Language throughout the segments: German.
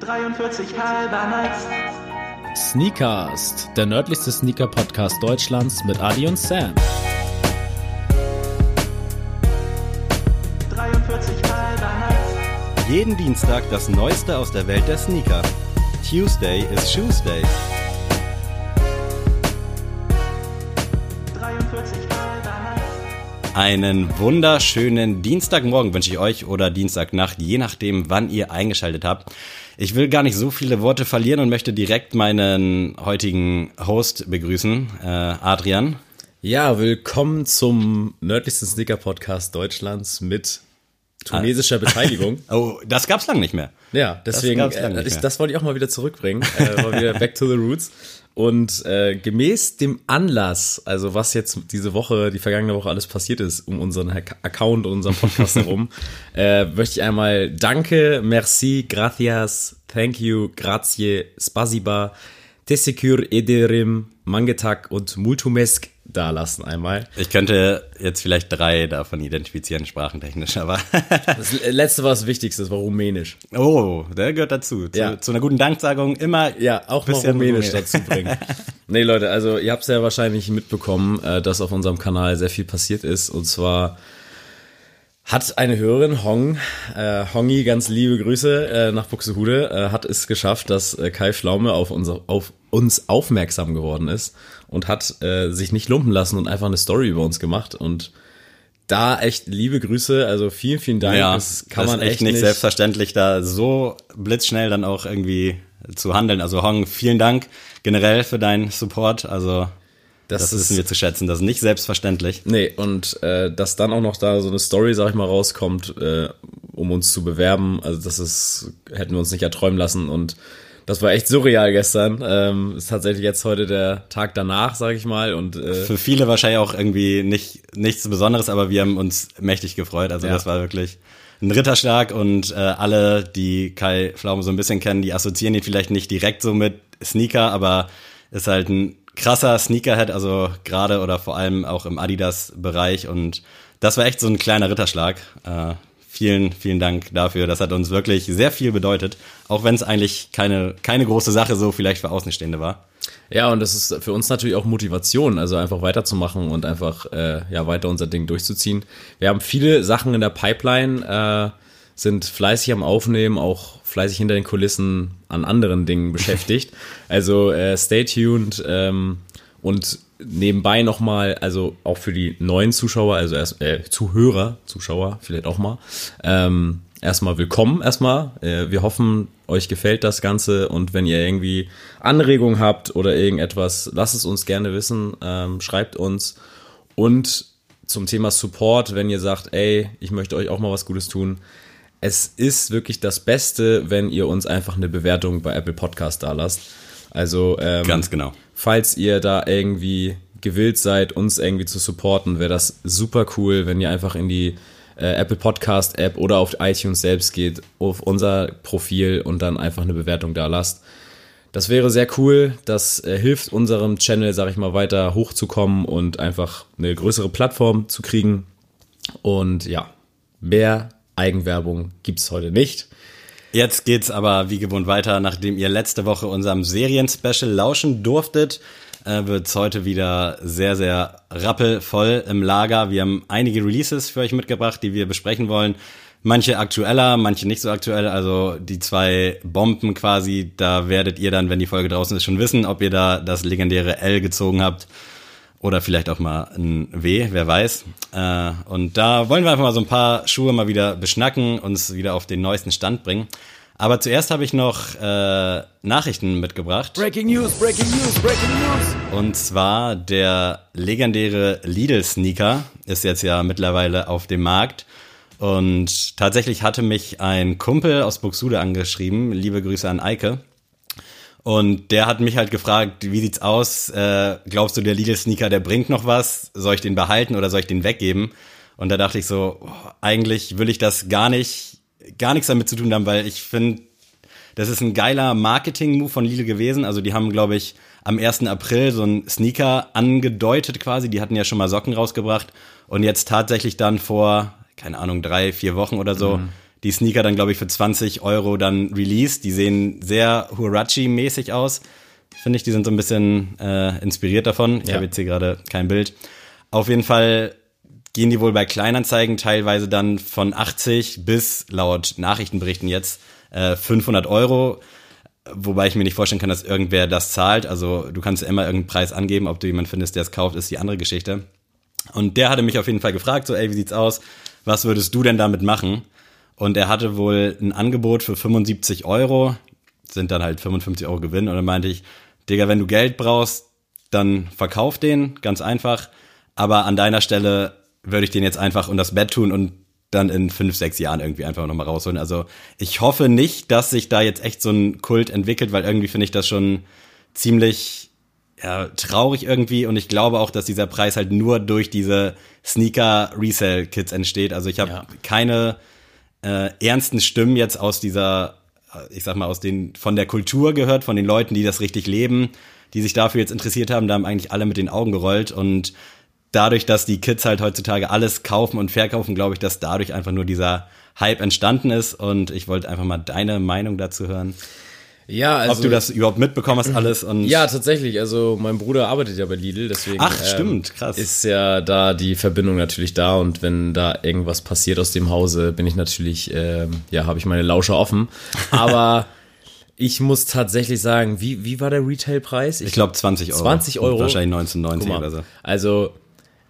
43 halber Nights. Sneakast, der nördlichste Sneaker-Podcast Deutschlands mit Adi und Sam. 43 halber Nights. Jeden Dienstag das Neueste aus der Welt der Sneaker. Tuesday is Shoes Day. 43 halber Nights. Einen wunderschönen Dienstagmorgen wünsche ich euch oder Dienstagnacht, je nachdem, wann ihr eingeschaltet habt. Ich will gar nicht so viele Worte verlieren und möchte direkt meinen heutigen Host begrüßen, äh, Adrian. Ja, willkommen zum nördlichsten Sneaker-Podcast Deutschlands mit tunesischer Beteiligung. Oh, das gab's lang nicht mehr. Ja, deswegen, lange äh, ich, das wollte ich auch mal wieder zurückbringen. Äh, mal wieder back to the roots. Und äh, gemäß dem Anlass, also was jetzt diese Woche, die vergangene Woche alles passiert ist, um unseren Account und unseren Podcast herum, äh, möchte ich einmal Danke, Merci, Gracias, Thank you, Grazie, Spasiba, Tesekür, Ederim, Mangetak und Multumesk dalassen einmal. Ich könnte jetzt vielleicht drei davon identifizieren, sprachentechnisch, aber Das letzte war das Wichtigste, das war Rumänisch. oh, der gehört dazu. Zu, Ja. zu einer guten Danksagung immer Ja, auch bisschen Rumänisch Rumänisch. dazu bringen. nee, Leute, also ihr habt es ja wahrscheinlich mitbekommen, äh, dass auf unserem Kanal sehr viel passiert ist. Und zwar hat eine Hörerin, Hong, äh, Hongi, ganz liebe Grüße äh, nach Buxtehude, äh, hat es geschafft, dass äh, Kai Pflaume auf, unser, auf uns aufmerksam geworden ist und hat äh, sich nicht lumpen lassen und einfach eine Story über uns gemacht. Und da echt liebe Grüße, also vielen, vielen Dank. Ja, das kann das man ist echt nicht selbstverständlich, da so blitzschnell dann auch irgendwie zu handeln. Also Hong, vielen Dank generell für deinen Support. Also das, Das wissen ist- wir zu schätzen. Das ist nicht selbstverständlich. Nee, und äh, dass dann auch noch da so eine Story, sag ich mal, rauskommt, äh, um uns zu bewerben, also das ist, hätten wir uns nicht erträumen lassen und das war echt surreal gestern. Ähm, ist tatsächlich jetzt heute der Tag danach, sag ich mal, und äh, Für viele wahrscheinlich auch irgendwie nicht nichts Besonderes, aber wir haben uns mächtig gefreut. Also Ja. das war wirklich ein Ritterschlag und äh, alle, die Kai Pflaume so ein bisschen kennen, die assoziieren ihn vielleicht nicht direkt so mit Sneaker, aber ist halt ein krasser Sneakerhead, also gerade oder vor allem auch im Adidas-Bereich und das war echt so ein kleiner Ritterschlag. Äh, vielen, vielen Dank dafür. Das hat uns wirklich sehr viel bedeutet, auch wenn es eigentlich keine, keine große Sache so vielleicht für Außenstehende war. ja, und das ist für uns natürlich auch Motivation, also einfach weiterzumachen und einfach äh, ja weiter unser Ding durchzuziehen. Wir haben viele Sachen in der Pipeline, äh, sind fleißig am Aufnehmen, auch fleißig hinter den Kulissen an anderen Dingen beschäftigt. Also äh, stay tuned ähm, und nebenbei nochmal, also auch für die neuen Zuschauer, also erst, äh, Zuhörer, Zuschauer vielleicht auch mal, ähm, erstmal willkommen erstmal. Äh, wir hoffen, euch gefällt das Ganze und wenn ihr irgendwie Anregungen habt oder irgendetwas, lasst es uns gerne wissen, ähm, schreibt uns und zum Thema Support, wenn ihr sagt, ey, ich möchte euch auch mal was Gutes tun. Es ist wirklich das Beste, wenn ihr uns einfach eine Bewertung bei Apple Podcast da lasst. Also ähm, Ganz genau. falls ihr da irgendwie gewillt seid, uns irgendwie zu supporten, wäre das super cool, wenn ihr einfach in die äh, Apple Podcast App oder auf iTunes selbst geht, auf unser Profil und dann einfach eine Bewertung da lasst. Das wäre sehr cool. Das äh, hilft unserem Channel, sag ich mal, weiter hochzukommen und einfach eine größere Plattform zu kriegen. Und ja, mehr Eigenwerbung gibt's heute nicht. Jetzt geht's aber wie gewohnt weiter. Nachdem ihr letzte Woche unserem Serien-Special lauschen durftet, äh, wird's heute wieder sehr, sehr rappelvoll im Lager. Wir haben einige Releases für euch mitgebracht, die wir besprechen wollen. Manche aktueller, manche nicht so aktuell. Also die zwei Bomben quasi, da werdet ihr dann, wenn die Folge draußen ist, schon wissen, ob ihr da das legendäre L gezogen habt oder vielleicht auch mal ein W, wer weiß. Äh, und da wollen wir einfach mal so ein paar Schuhe mal wieder beschnacken, uns wieder auf den neuesten Stand bringen. Aber zuerst habe ich noch äh, Nachrichten mitgebracht. Breaking News, Breaking News, Breaking News. Und zwar der legendäre Lidl-Sneaker ist jetzt ja mittlerweile auf dem Markt. Und tatsächlich hatte mich ein Kumpel aus Buxtehude angeschrieben. Liebe Grüße an Eike. Und der hat mich halt gefragt, wie sieht's aus? Äh, glaubst du, der Lidl-Sneaker, der bringt noch was? Soll ich den behalten oder soll ich den weggeben? Und da dachte ich so, oh, eigentlich will ich das gar nicht, gar nichts damit zu tun haben, weil ich finde, das ist ein geiler Marketing-Move von Lidl gewesen. Also die haben, glaube ich, am 1. April so einen Sneaker angedeutet quasi. Die hatten ja schon mal Socken rausgebracht. Und jetzt tatsächlich dann vor, keine Ahnung, drei, vier Wochen oder so, die Sneaker dann, glaube ich, für 20 Euro dann released. Die sehen sehr Huarachi-mäßig aus. Finde ich, die sind so ein bisschen äh, inspiriert davon. Ich Ja. habe jetzt hier gerade kein Bild. Auf jeden Fall gehen die wohl bei Kleinanzeigen teilweise dann von 80 bis laut Nachrichtenberichten jetzt äh, 500 Euro. Wobei ich mir nicht vorstellen kann, dass irgendwer das zahlt. Also du kannst immer irgendeinen Preis angeben. Ob du jemanden findest, der es kauft, ist die andere Geschichte. Und der hatte mich auf jeden Fall gefragt, so, ey, wie sieht's aus? Was würdest du denn damit machen? Und er hatte wohl ein Angebot für 75 Euro, sind dann halt 55 Euro Gewinn. Und dann meinte ich, Digga, wenn du Geld brauchst, dann verkauf den, ganz einfach. Aber an deiner Stelle würde ich den jetzt einfach unter das Bett tun und dann in fünf, sechs Jahren irgendwie einfach nochmal rausholen. Also ich hoffe nicht, dass sich da jetzt echt so ein Kult entwickelt, weil irgendwie finde ich das schon ziemlich ja, traurig irgendwie und ich glaube auch, dass dieser Preis halt nur durch diese Sneaker-Resale-Kits entsteht. Also ich habe Ja. keine äh, ernsten Stimmen jetzt aus dieser, ich sag mal, aus den, von der Kultur gehört, von den Leuten, die das richtig leben, die sich dafür jetzt interessiert haben, da haben eigentlich alle mit den Augen gerollt und dadurch, dass die Kids halt heutzutage alles kaufen und verkaufen, glaube ich, dass dadurch einfach nur dieser Hype entstanden ist und ich wollte einfach mal deine Meinung dazu hören. Ja, also. Ob du das überhaupt mitbekommen hast alles und Ja, tatsächlich. Also mein Bruder arbeitet ja bei Lidl, deswegen Ach, ähm, stimmt, krass. ist ja da die Verbindung natürlich da und wenn da irgendwas passiert aus dem Hause, bin ich natürlich, ähm, ja, habe ich meine Lauscher offen. Aber ich muss tatsächlich sagen, wie, wie war der Retailpreis? ich glaube 20 Euro. 20 Euro? Wahrscheinlich 1990 Guck mal, oder so. Also,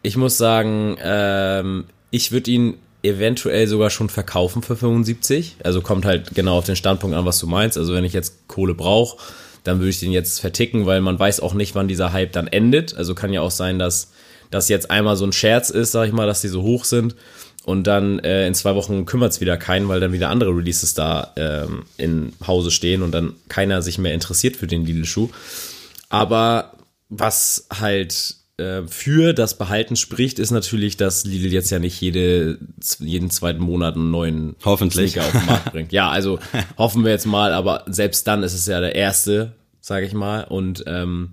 ich muss sagen, ähm, ich würde ihn eventuell sogar schon verkaufen für 75. Also kommt halt genau auf den Standpunkt an, was du meinst. Also wenn ich jetzt Kohle brauche, dann würde ich den jetzt verticken, weil man weiß auch nicht, wann dieser Hype dann endet. Also kann ja auch sein, dass das jetzt einmal so ein Scherz ist, sag ich mal, dass die so hoch sind. Und dann äh, in zwei Wochen kümmert es wieder keinen, weil dann wieder andere Releases da ähm, im Hause stehen und dann keiner sich mehr interessiert für den Lidl-Schuh. Aber was halt äh, für das Behalten spricht, ist natürlich, dass Lidl jetzt ja nicht jede, jeden zweiten Monat einen neuen Hoffentlich. Sneaker auf den Markt bringt. Ja, also hoffen wir jetzt mal, aber selbst dann ist es ja der erste, sage ich mal. Und ähm,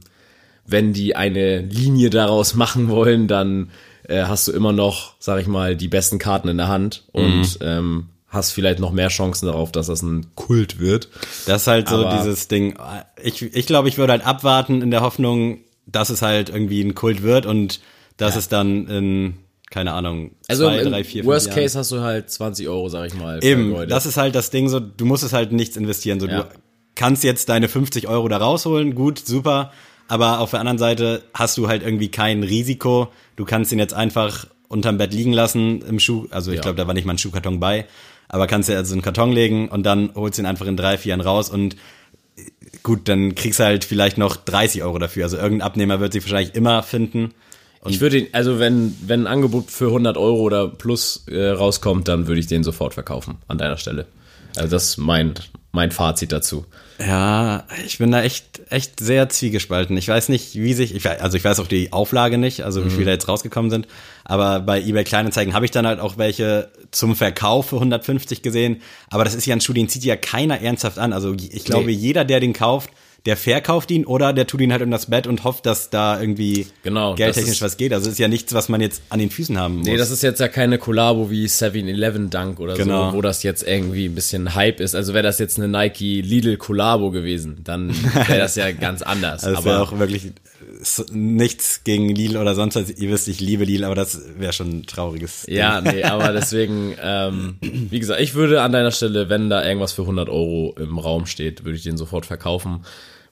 wenn die eine Linie daraus machen wollen, dann äh, hast du immer noch, sag ich mal, die besten Karten in der Hand und ähm, hast vielleicht noch mehr Chancen darauf, dass das ein Kult wird. Das ist halt so Aber- dieses Ding. Ich, ich glaube, ich würde halt abwarten in der Hoffnung, dass es halt irgendwie ein Kult wird und dass es dann in, keine Ahnung, Also zwei, im drei, vier, Worst Jahren. Case hast du halt 20 Euro, sag ich mal. Eben, das ist halt das Ding so, du musst es halt nichts investieren. So, Ja. du kannst jetzt deine 50 Euro da rausholen, gut, super. Aber auf der anderen Seite hast du halt irgendwie kein Risiko. Du kannst ihn jetzt einfach unterm Bett liegen lassen im Schuh. Also ich Ja. glaube, da war nicht mal ein Schuhkarton bei. Aber kannst ja also einen Karton legen und dann holst du ihn einfach in drei, vier Jahren raus und gut, dann kriegst du halt vielleicht noch 30 Euro dafür. Also irgendein Abnehmer wird sich wahrscheinlich immer finden. ich würde also wenn, wenn ein Angebot für 100 Euro oder plus äh, rauskommt, dann würde ich den sofort verkaufen an deiner Stelle. Also das ist mein, mein Fazit dazu. Ja, ich bin da echt, echt sehr zwiegespalten. Ich weiß nicht, wie sich, ich, also ich weiß auch die Auflage nicht, also wie viele da jetzt rausgekommen sind. Aber bei eBay Kleinanzeigen habe ich dann halt auch welche zum Verkauf für 150 gesehen. Aber das ist ja ein Schuh, den zieht ja keiner ernsthaft an. Also ich glaube, Nee. jeder, der den kauft, der verkauft ihn oder der tut ihn halt um das Bett und hofft, dass da irgendwie Genau, geldtechnisch ist- was geht. Also ist ja nichts, was man jetzt an den Füßen haben muss. Nee, das ist jetzt ja keine Kollabo wie 7-Eleven Dunk oder Genau. so, wo das jetzt irgendwie ein bisschen Hype ist. Also wäre das jetzt eine Nike Lidl Kollabo gewesen, dann wäre das ja ganz anders. Also wäre auch wirklich nichts gegen Lidl oder sonst was. Ihr wisst, ich liebe Lidl, aber das wäre schon ein trauriges Ding. Ja, nee, aber deswegen, ähm, wie gesagt, ich würde an deiner Stelle, wenn da irgendwas für 100 Euro im Raum steht, würde ich den sofort verkaufen.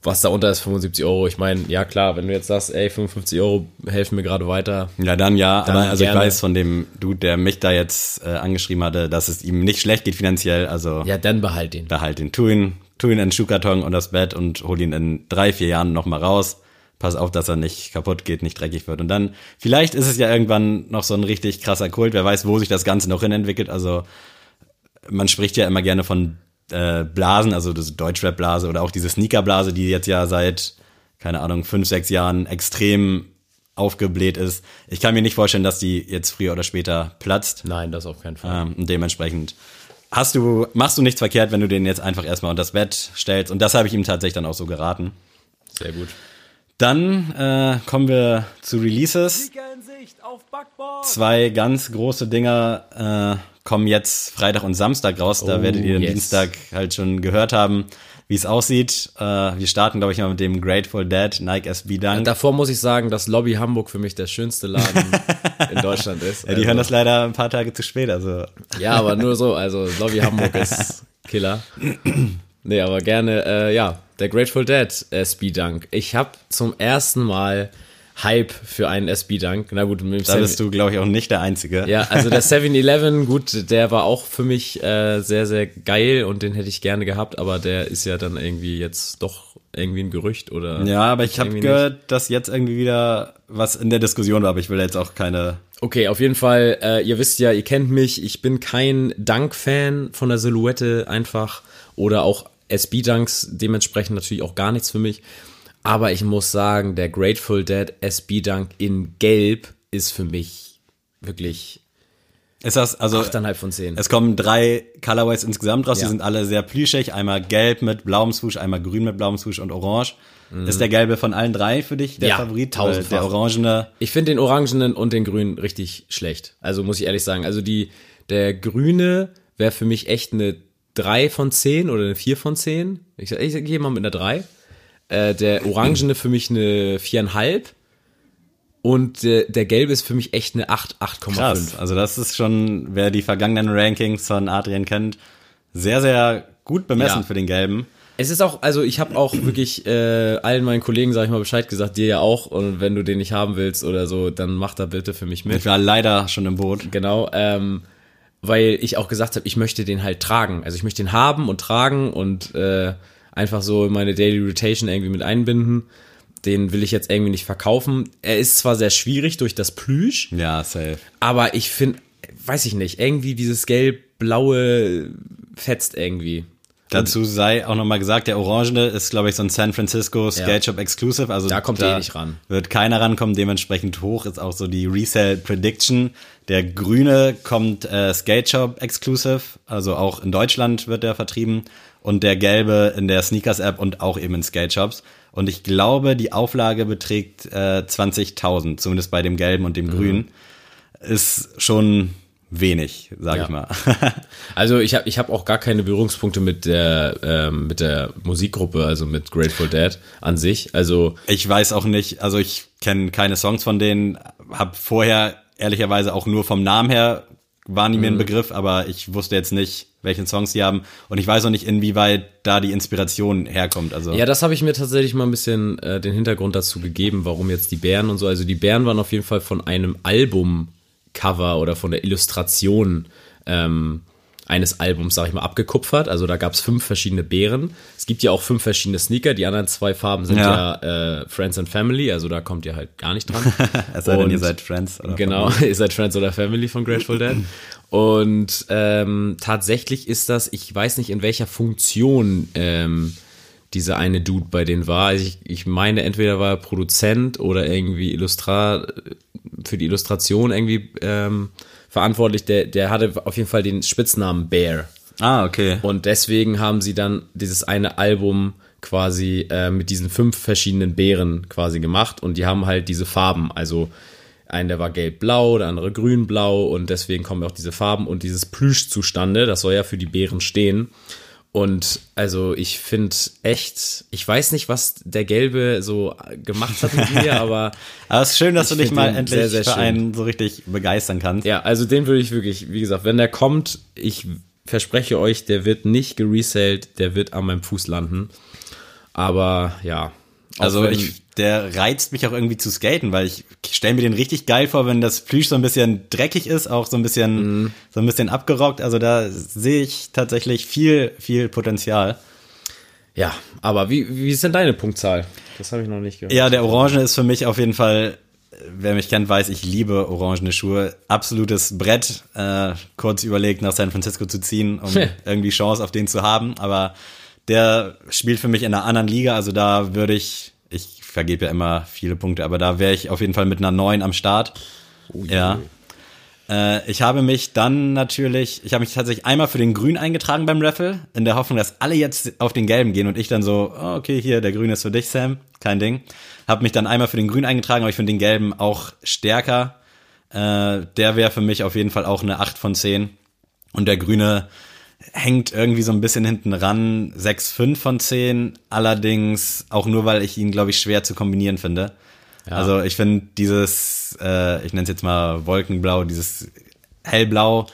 Was da unter ist, 75 Euro. Ich meine, ja klar, wenn du jetzt sagst, ey, 55 Euro helfen mir gerade weiter. Ja, dann ja, Dann aber also gerne. ich weiß von dem Dude, der mich da jetzt äh, angeschrieben hatte, dass es ihm nicht schlecht geht finanziell, also Ja, dann behalt den. da halt den tu ihn, tu ihn in den Schuhkarton und das Bett und hol ihn in drei, vier Jahren nochmal raus. Pass auf, dass er nicht kaputt geht, nicht dreckig wird. Und dann, vielleicht ist es ja irgendwann noch so ein richtig krasser Kult, wer weiß, wo sich das Ganze noch hin entwickelt. Also man spricht ja immer gerne von äh, Blasen, also das Deutschrap-Blase oder auch diese Sneaker-Blase, die jetzt ja seit, keine Ahnung, fünf, sechs Jahren extrem aufgebläht ist. Ich kann mir nicht vorstellen, dass die jetzt früher oder später platzt. Nein, das auf keinen Fall. Ähm, und dementsprechend hast du, machst du nichts verkehrt, wenn du den jetzt einfach erstmal unter das Bett stellst. Und das habe ich ihm tatsächlich dann auch so geraten. Sehr gut. Dann äh, kommen wir zu Releases. Zwei ganz große Dinger äh, kommen jetzt Freitag und Samstag raus. Da Oh, werdet ihr am yes. Dienstag halt schon gehört haben, wie es aussieht. Äh, wir starten, glaube ich, mal mit dem Grateful Dead Nike SB Dunk. Davor muss ich sagen, dass Lobby Hamburg für mich der schönste Laden in Deutschland ist. ja, die hören das leider ein paar Tage zu spät. Also Ja, aber nur so. Also Lobby Hamburg ist Killer. Nee, aber gerne, äh, ja, der Grateful Dead SB Dunk. Ich habe zum ersten Mal Hype für einen SB Dunk. Na gut, mit da bist du, glaube ich, auch nicht der Einzige. Ja, also der 7-Eleven, gut, der war auch für mich äh, sehr, sehr geil und den hätte ich gerne gehabt, aber der ist ja dann irgendwie jetzt doch irgendwie ein Gerücht oder. Ja, aber ich habe gehört, dass jetzt irgendwie wieder was in der Diskussion war, aber ich will jetzt auch keine. Okay, auf jeden Fall, äh, ihr wisst ja, ihr kennt mich, ich bin kein Dunk-Fan von der Silhouette einfach oder auch SB-Dunks, dementsprechend natürlich auch gar nichts für mich. Aber ich muss sagen, der Grateful Dead SB-Dunk in Gelb ist für mich wirklich Ist das, also 8,5 von 10. es kommen drei Colorways insgesamt raus, Ja. die sind alle sehr plüschig. Einmal gelb mit blauem Swoosh, einmal grün mit blauem Swoosh und orange. Ist der gelbe von allen drei für dich der Mhm. Ja, Favorit? Tausendfach. Der orangene, Ich finde den orangenen und den grünen richtig schlecht. Also muss ich ehrlich sagen. Also die, der grüne wäre für mich echt eine 3 von 10 oder eine 4 von 10. Ich, ich gehe mal mit einer 3. Äh, der orangene für mich eine 4,5. Und der, der gelbe ist für mich echt eine 8, 8,5. krass. Also das ist schon, wer die vergangenen Rankings von Adrian kennt, sehr, sehr gut bemessen Ja. für den gelben. Es ist auch, also ich habe auch wirklich äh, allen meinen Kollegen, sag ich mal, Bescheid gesagt, dir ja auch. Und wenn du den nicht haben willst oder so, dann mach da bitte für mich mit. Ich war leider schon im Boot. Genau, ähm, weil ich auch gesagt habe, ich möchte den halt tragen. Also ich möchte den haben und tragen und äh, einfach so in meine Daily Rotation irgendwie mit einbinden. Den will ich jetzt irgendwie nicht verkaufen. Er ist zwar sehr schwierig durch das Plüsch, Ja, safe. aber ich finde, weiß ich nicht, irgendwie dieses gelb-blaue fetzt irgendwie. Dazu sei auch nochmal gesagt, der Orangene ist, glaube ich, so ein San Francisco Skate Shop Exclusive. Also Da kommt eh nicht ran. Wird keiner rankommen, dementsprechend hoch ist auch so die Resale Prediction. Der Grüne kommt äh, Skate Shop Exclusive, also auch in Deutschland wird der vertrieben. Und der Gelbe in der Sneakers App und auch eben in Skate Shops. Und ich glaube, die Auflage beträgt äh, 20.000, zumindest bei dem Gelben und dem Mhm. Grünen. Ist schon wenig, sage Ja. ich mal. Also ich habe ich hab auch gar keine Berührungspunkte mit der, ähm, mit der Musikgruppe, also mit Grateful Dead an sich. Also Ich weiß auch nicht, also ich kenne keine Songs von denen, habe vorher ehrlicherweise auch nur vom Namen her waren die mir ein Begriff, aber ich wusste jetzt nicht, welchen Songs die haben und ich weiß auch nicht, inwieweit da die Inspiration herkommt. Also Ja, das habe ich mir tatsächlich mal ein bisschen äh, den Hintergrund dazu gegeben, warum jetzt die Bären und so. Also die Bären waren auf jeden Fall von einem Albumcover oder von der Illustration ähm, eines Albums, sag ich mal, abgekupfert. Also da gab es fünf verschiedene Bären. Es gibt ja auch fünf verschiedene Sneaker. Die anderen zwei Farben sind ja, Ja. äh, Friends and Family. Also da kommt ihr halt gar nicht dran. es sei denn, ihr seid Friends oder Genau, ihr seid Friends oder Family von Grateful Dead. Und ähm, tatsächlich ist das, ich weiß nicht in welcher Funktion ähm, dieser eine Dude bei denen war. Also ich, ich meine, entweder war er Produzent oder irgendwie Illustra für die Illustration irgendwie ähm, verantwortlich. Der, der hatte auf jeden Fall den Spitznamen Bear. Ah, okay. Und deswegen haben sie dann dieses eine Album quasi äh, mit diesen fünf verschiedenen Beeren quasi gemacht und die haben halt diese Farben. Also ein, der war gelb-blau, der andere grün-blau und deswegen kommen auch diese Farben und dieses Plüsch zustande. Das soll ja für die Beeren stehen. Und also ich finde echt, ich weiß nicht, was der Gelbe so gemacht hat mit mir, aber Aber es ist schön, dass du dich mal endlich sehr, sehr für schön. einen so richtig begeistern kannst. Ja, also den würde ich wirklich, wie gesagt, wenn der kommt, ich verspreche euch, der wird nicht geresellt, der wird an meinem Fuß landen. Aber ja. Also wenn- ich, der reizt mich auch irgendwie zu skaten, weil ich stelle mir den richtig geil vor, wenn das Plüsch so ein bisschen dreckig ist, auch so ein bisschen, Mhm. so ein bisschen abgerockt. Also da sehe ich tatsächlich viel, viel Potenzial. Ja, aber wie, wie ist denn deine Punktzahl? Das habe ich noch nicht gehört. Ja, der Orange ist für mich auf jeden Fall, wer mich kennt, weiß, ich liebe orangene Schuhe. Absolutes Brett. Äh, kurz überlegt, nach San Francisco zu ziehen, um irgendwie Chance auf den zu haben. Aber der spielt für mich in einer anderen Liga. Also da würde ich, ich vergebe ja immer viele Punkte, aber da wäre ich auf jeden Fall mit einer 9 am Start. ja. Äh, ich habe mich dann natürlich, ich habe mich tatsächlich einmal für den Grün eingetragen beim Raffle, in der Hoffnung, dass alle jetzt auf den Gelben gehen und ich dann so, oh, okay, hier, der Grüne ist für dich, Sam, kein Ding. Habe mich dann einmal für den Grün eingetragen, aber ich finde den Gelben auch stärker. Äh, der wäre für mich auf jeden Fall auch eine 8 von 10. Und der Grüne hängt irgendwie so ein bisschen hinten ran, 6, 5 von 10. Allerdings auch nur, weil ich ihn, glaube ich, schwer zu kombinieren finde. Ja. Also ich finde dieses, äh, ich nenne es jetzt mal Wolkenblau, dieses hellblau,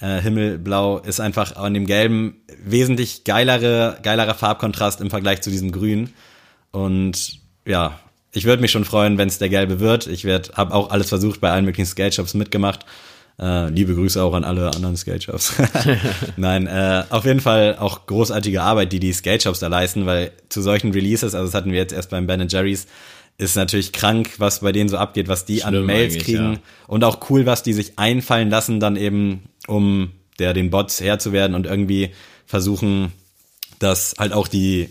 äh, Himmelblau ist einfach an dem Gelben wesentlich geilere, geilerer Farbkontrast im Vergleich zu diesem Grün. Und ja, ich würde mich schon freuen, wenn es der Gelbe wird. Ich werde, habe auch alles versucht, bei allen möglichen Skate Shops mitgemacht. Äh, liebe Grüße auch an alle anderen Skate Shops. Nein, äh, auf jeden Fall auch großartige Arbeit, die die Skate Shops da leisten, weil zu solchen Releases, also das hatten wir jetzt erst beim Ben Jerry's, ist natürlich krank, was bei denen so abgeht, was die Schlimm an Mails kriegen. Ja. Und auch cool, was die sich einfallen lassen, dann eben, um der den Bots Herr zu werden und irgendwie versuchen, dass halt auch die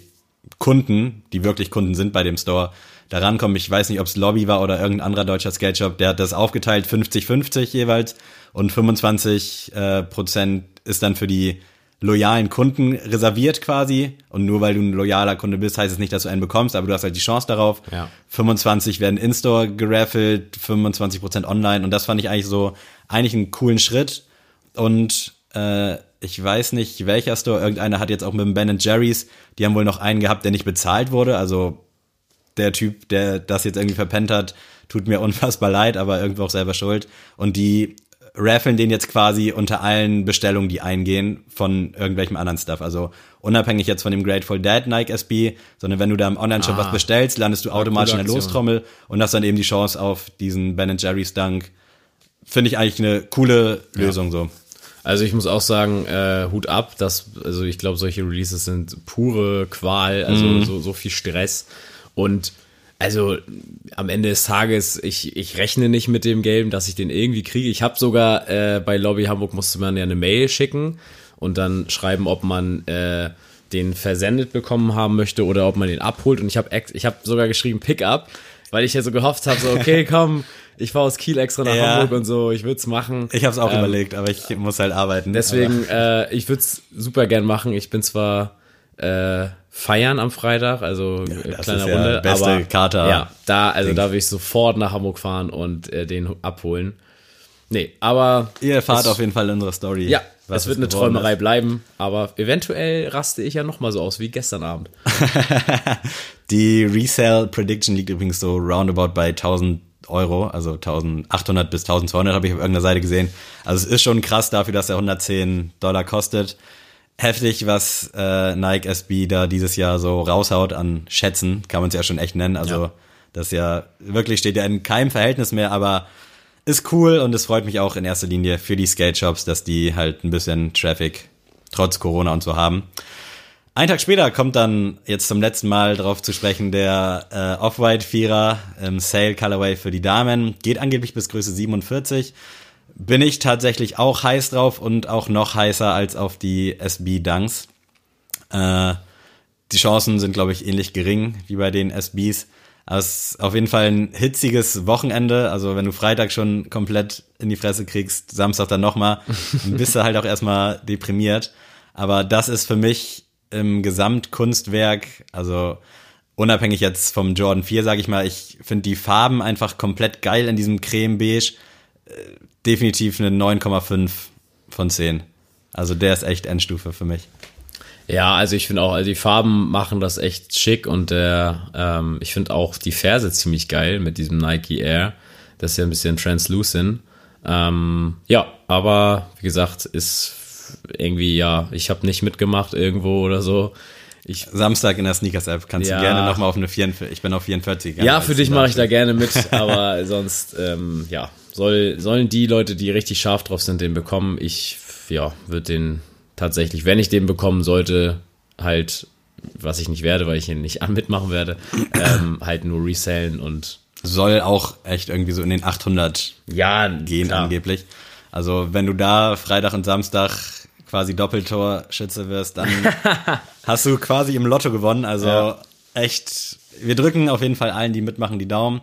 Kunden, die wirklich Kunden sind bei dem Store, da rankommen. Ich weiß nicht, ob es Lobby war oder irgendein anderer deutscher Skate Shop, der hat das aufgeteilt 50-50 jeweils und 25 äh, Prozent ist dann für die loyalen Kunden reserviert quasi. Und nur weil du ein loyaler Kunde bist, heißt es nicht, dass du einen bekommst, aber du hast halt die Chance darauf. Ja. 25 werden in-store geraffelt, 25 Prozent online. Und das fand ich eigentlich so eigentlich einen coolen Schritt. Und äh, ich weiß nicht, welcher Store, irgendeiner hat jetzt auch mit dem Ben Jerry's, die haben wohl noch einen gehabt, der nicht bezahlt wurde. Also der Typ, der das jetzt irgendwie verpennt hat, tut mir unfassbar leid, aber irgendwo auch selber schuld. Und die raffeln den jetzt quasi unter allen Bestellungen, die eingehen, von irgendwelchem anderen Stuff. Also unabhängig jetzt von dem Grateful Dead Nike SB, sondern wenn du da im Online-Shop ah, was bestellst, landest du automatisch in der Lostrommel und hast dann eben die Chance auf diesen Ben Jerry's Dunk. Finde ich eigentlich eine coole Lösung ja. so. Also ich muss auch sagen, äh, Hut ab, dass, also ich glaube, solche Releases sind pure Qual, also mm. so, so viel Stress. Und also am Ende des Tages, ich, ich rechne nicht mit dem Gelben, dass ich den irgendwie kriege. Ich habe sogar äh, bei Lobby Hamburg musste man ja eine Mail schicken und dann schreiben, ob man äh, den versendet bekommen haben möchte oder ob man den abholt. Und ich habe ich hab sogar geschrieben Pickup, weil ich ja so gehofft habe, so okay, komm, ich fahre aus Kiel extra nach ja. Hamburg und so, ich würde es machen. Ich habe es auch ähm, überlegt, aber ich muss halt arbeiten. Deswegen, äh, ich würde es super gern machen. Ich bin zwar äh, feiern am Freitag, also ja, das kleine ja Runde. Beste aber, Kater. Ja, da, also da will ich sofort nach Hamburg fahren und äh, den abholen. Nee, aber. Ihr erfahrt auf jeden Fall in unserer Story. Ja, es wird eine Träumerei ist. bleiben, aber eventuell raste ich ja nochmal so aus wie gestern Abend. Die Resale Prediction liegt übrigens so roundabout bei 1000 Euro, also 1800 bis 1200 habe ich auf irgendeiner Seite gesehen. Also es ist schon krass dafür, dass er 110 Dollar kostet heftig, was äh, Nike SB da dieses Jahr so raushaut an Schätzen, kann man es ja schon echt nennen. Also ja. das ja wirklich steht ja in keinem Verhältnis mehr, aber ist cool und es freut mich auch in erster Linie für die Skate Shops, dass die halt ein bisschen Traffic trotz Corona und so haben. Ein Tag später kommt dann jetzt zum letzten Mal drauf zu sprechen der äh, Off-White Vierer im Sale Colorway für die Damen. Geht angeblich bis Größe 47 bin ich tatsächlich auch heiß drauf und auch noch heißer als auf die SB Dunks. Äh, die Chancen sind, glaube ich, ähnlich gering wie bei den SBs. Aber es ist auf jeden Fall ein hitziges Wochenende. Also wenn du Freitag schon komplett in die Fresse kriegst, Samstag dann nochmal, dann bist du halt auch erstmal deprimiert. Aber das ist für mich im Gesamtkunstwerk, also unabhängig jetzt vom Jordan 4, sage ich mal, ich finde die Farben einfach komplett geil in diesem Creme-Beige definitiv eine 9,5 von 10. Also der ist echt Endstufe für mich. Ja, also ich finde auch, also die Farben machen das echt schick und der, ähm, ich finde auch die Ferse ziemlich geil mit diesem Nike Air. Das ist ja ein bisschen translucent. Ähm, ja, aber wie gesagt, ist irgendwie, ja, ich habe nicht mitgemacht irgendwo oder so. Ich, Samstag in der Sneakers-App kannst ja, du gerne nochmal auf eine 44, ich bin auf 44 gegangen. Ja, für dich mache ich da gerne mit, aber sonst, ähm, ja, soll, sollen die Leute, die richtig scharf drauf sind, den bekommen. Ich, ja, würde den tatsächlich, wenn ich den bekommen sollte, halt, was ich nicht werde, weil ich ihn nicht mitmachen werde, ähm, halt nur resellen und soll auch echt irgendwie so in den 800 ja, gehen klar. angeblich. Also wenn du da Freitag und Samstag quasi Doppeltorschütze wirst, dann hast du quasi im Lotto gewonnen. Also ja. echt, wir drücken auf jeden Fall allen, die mitmachen, die Daumen.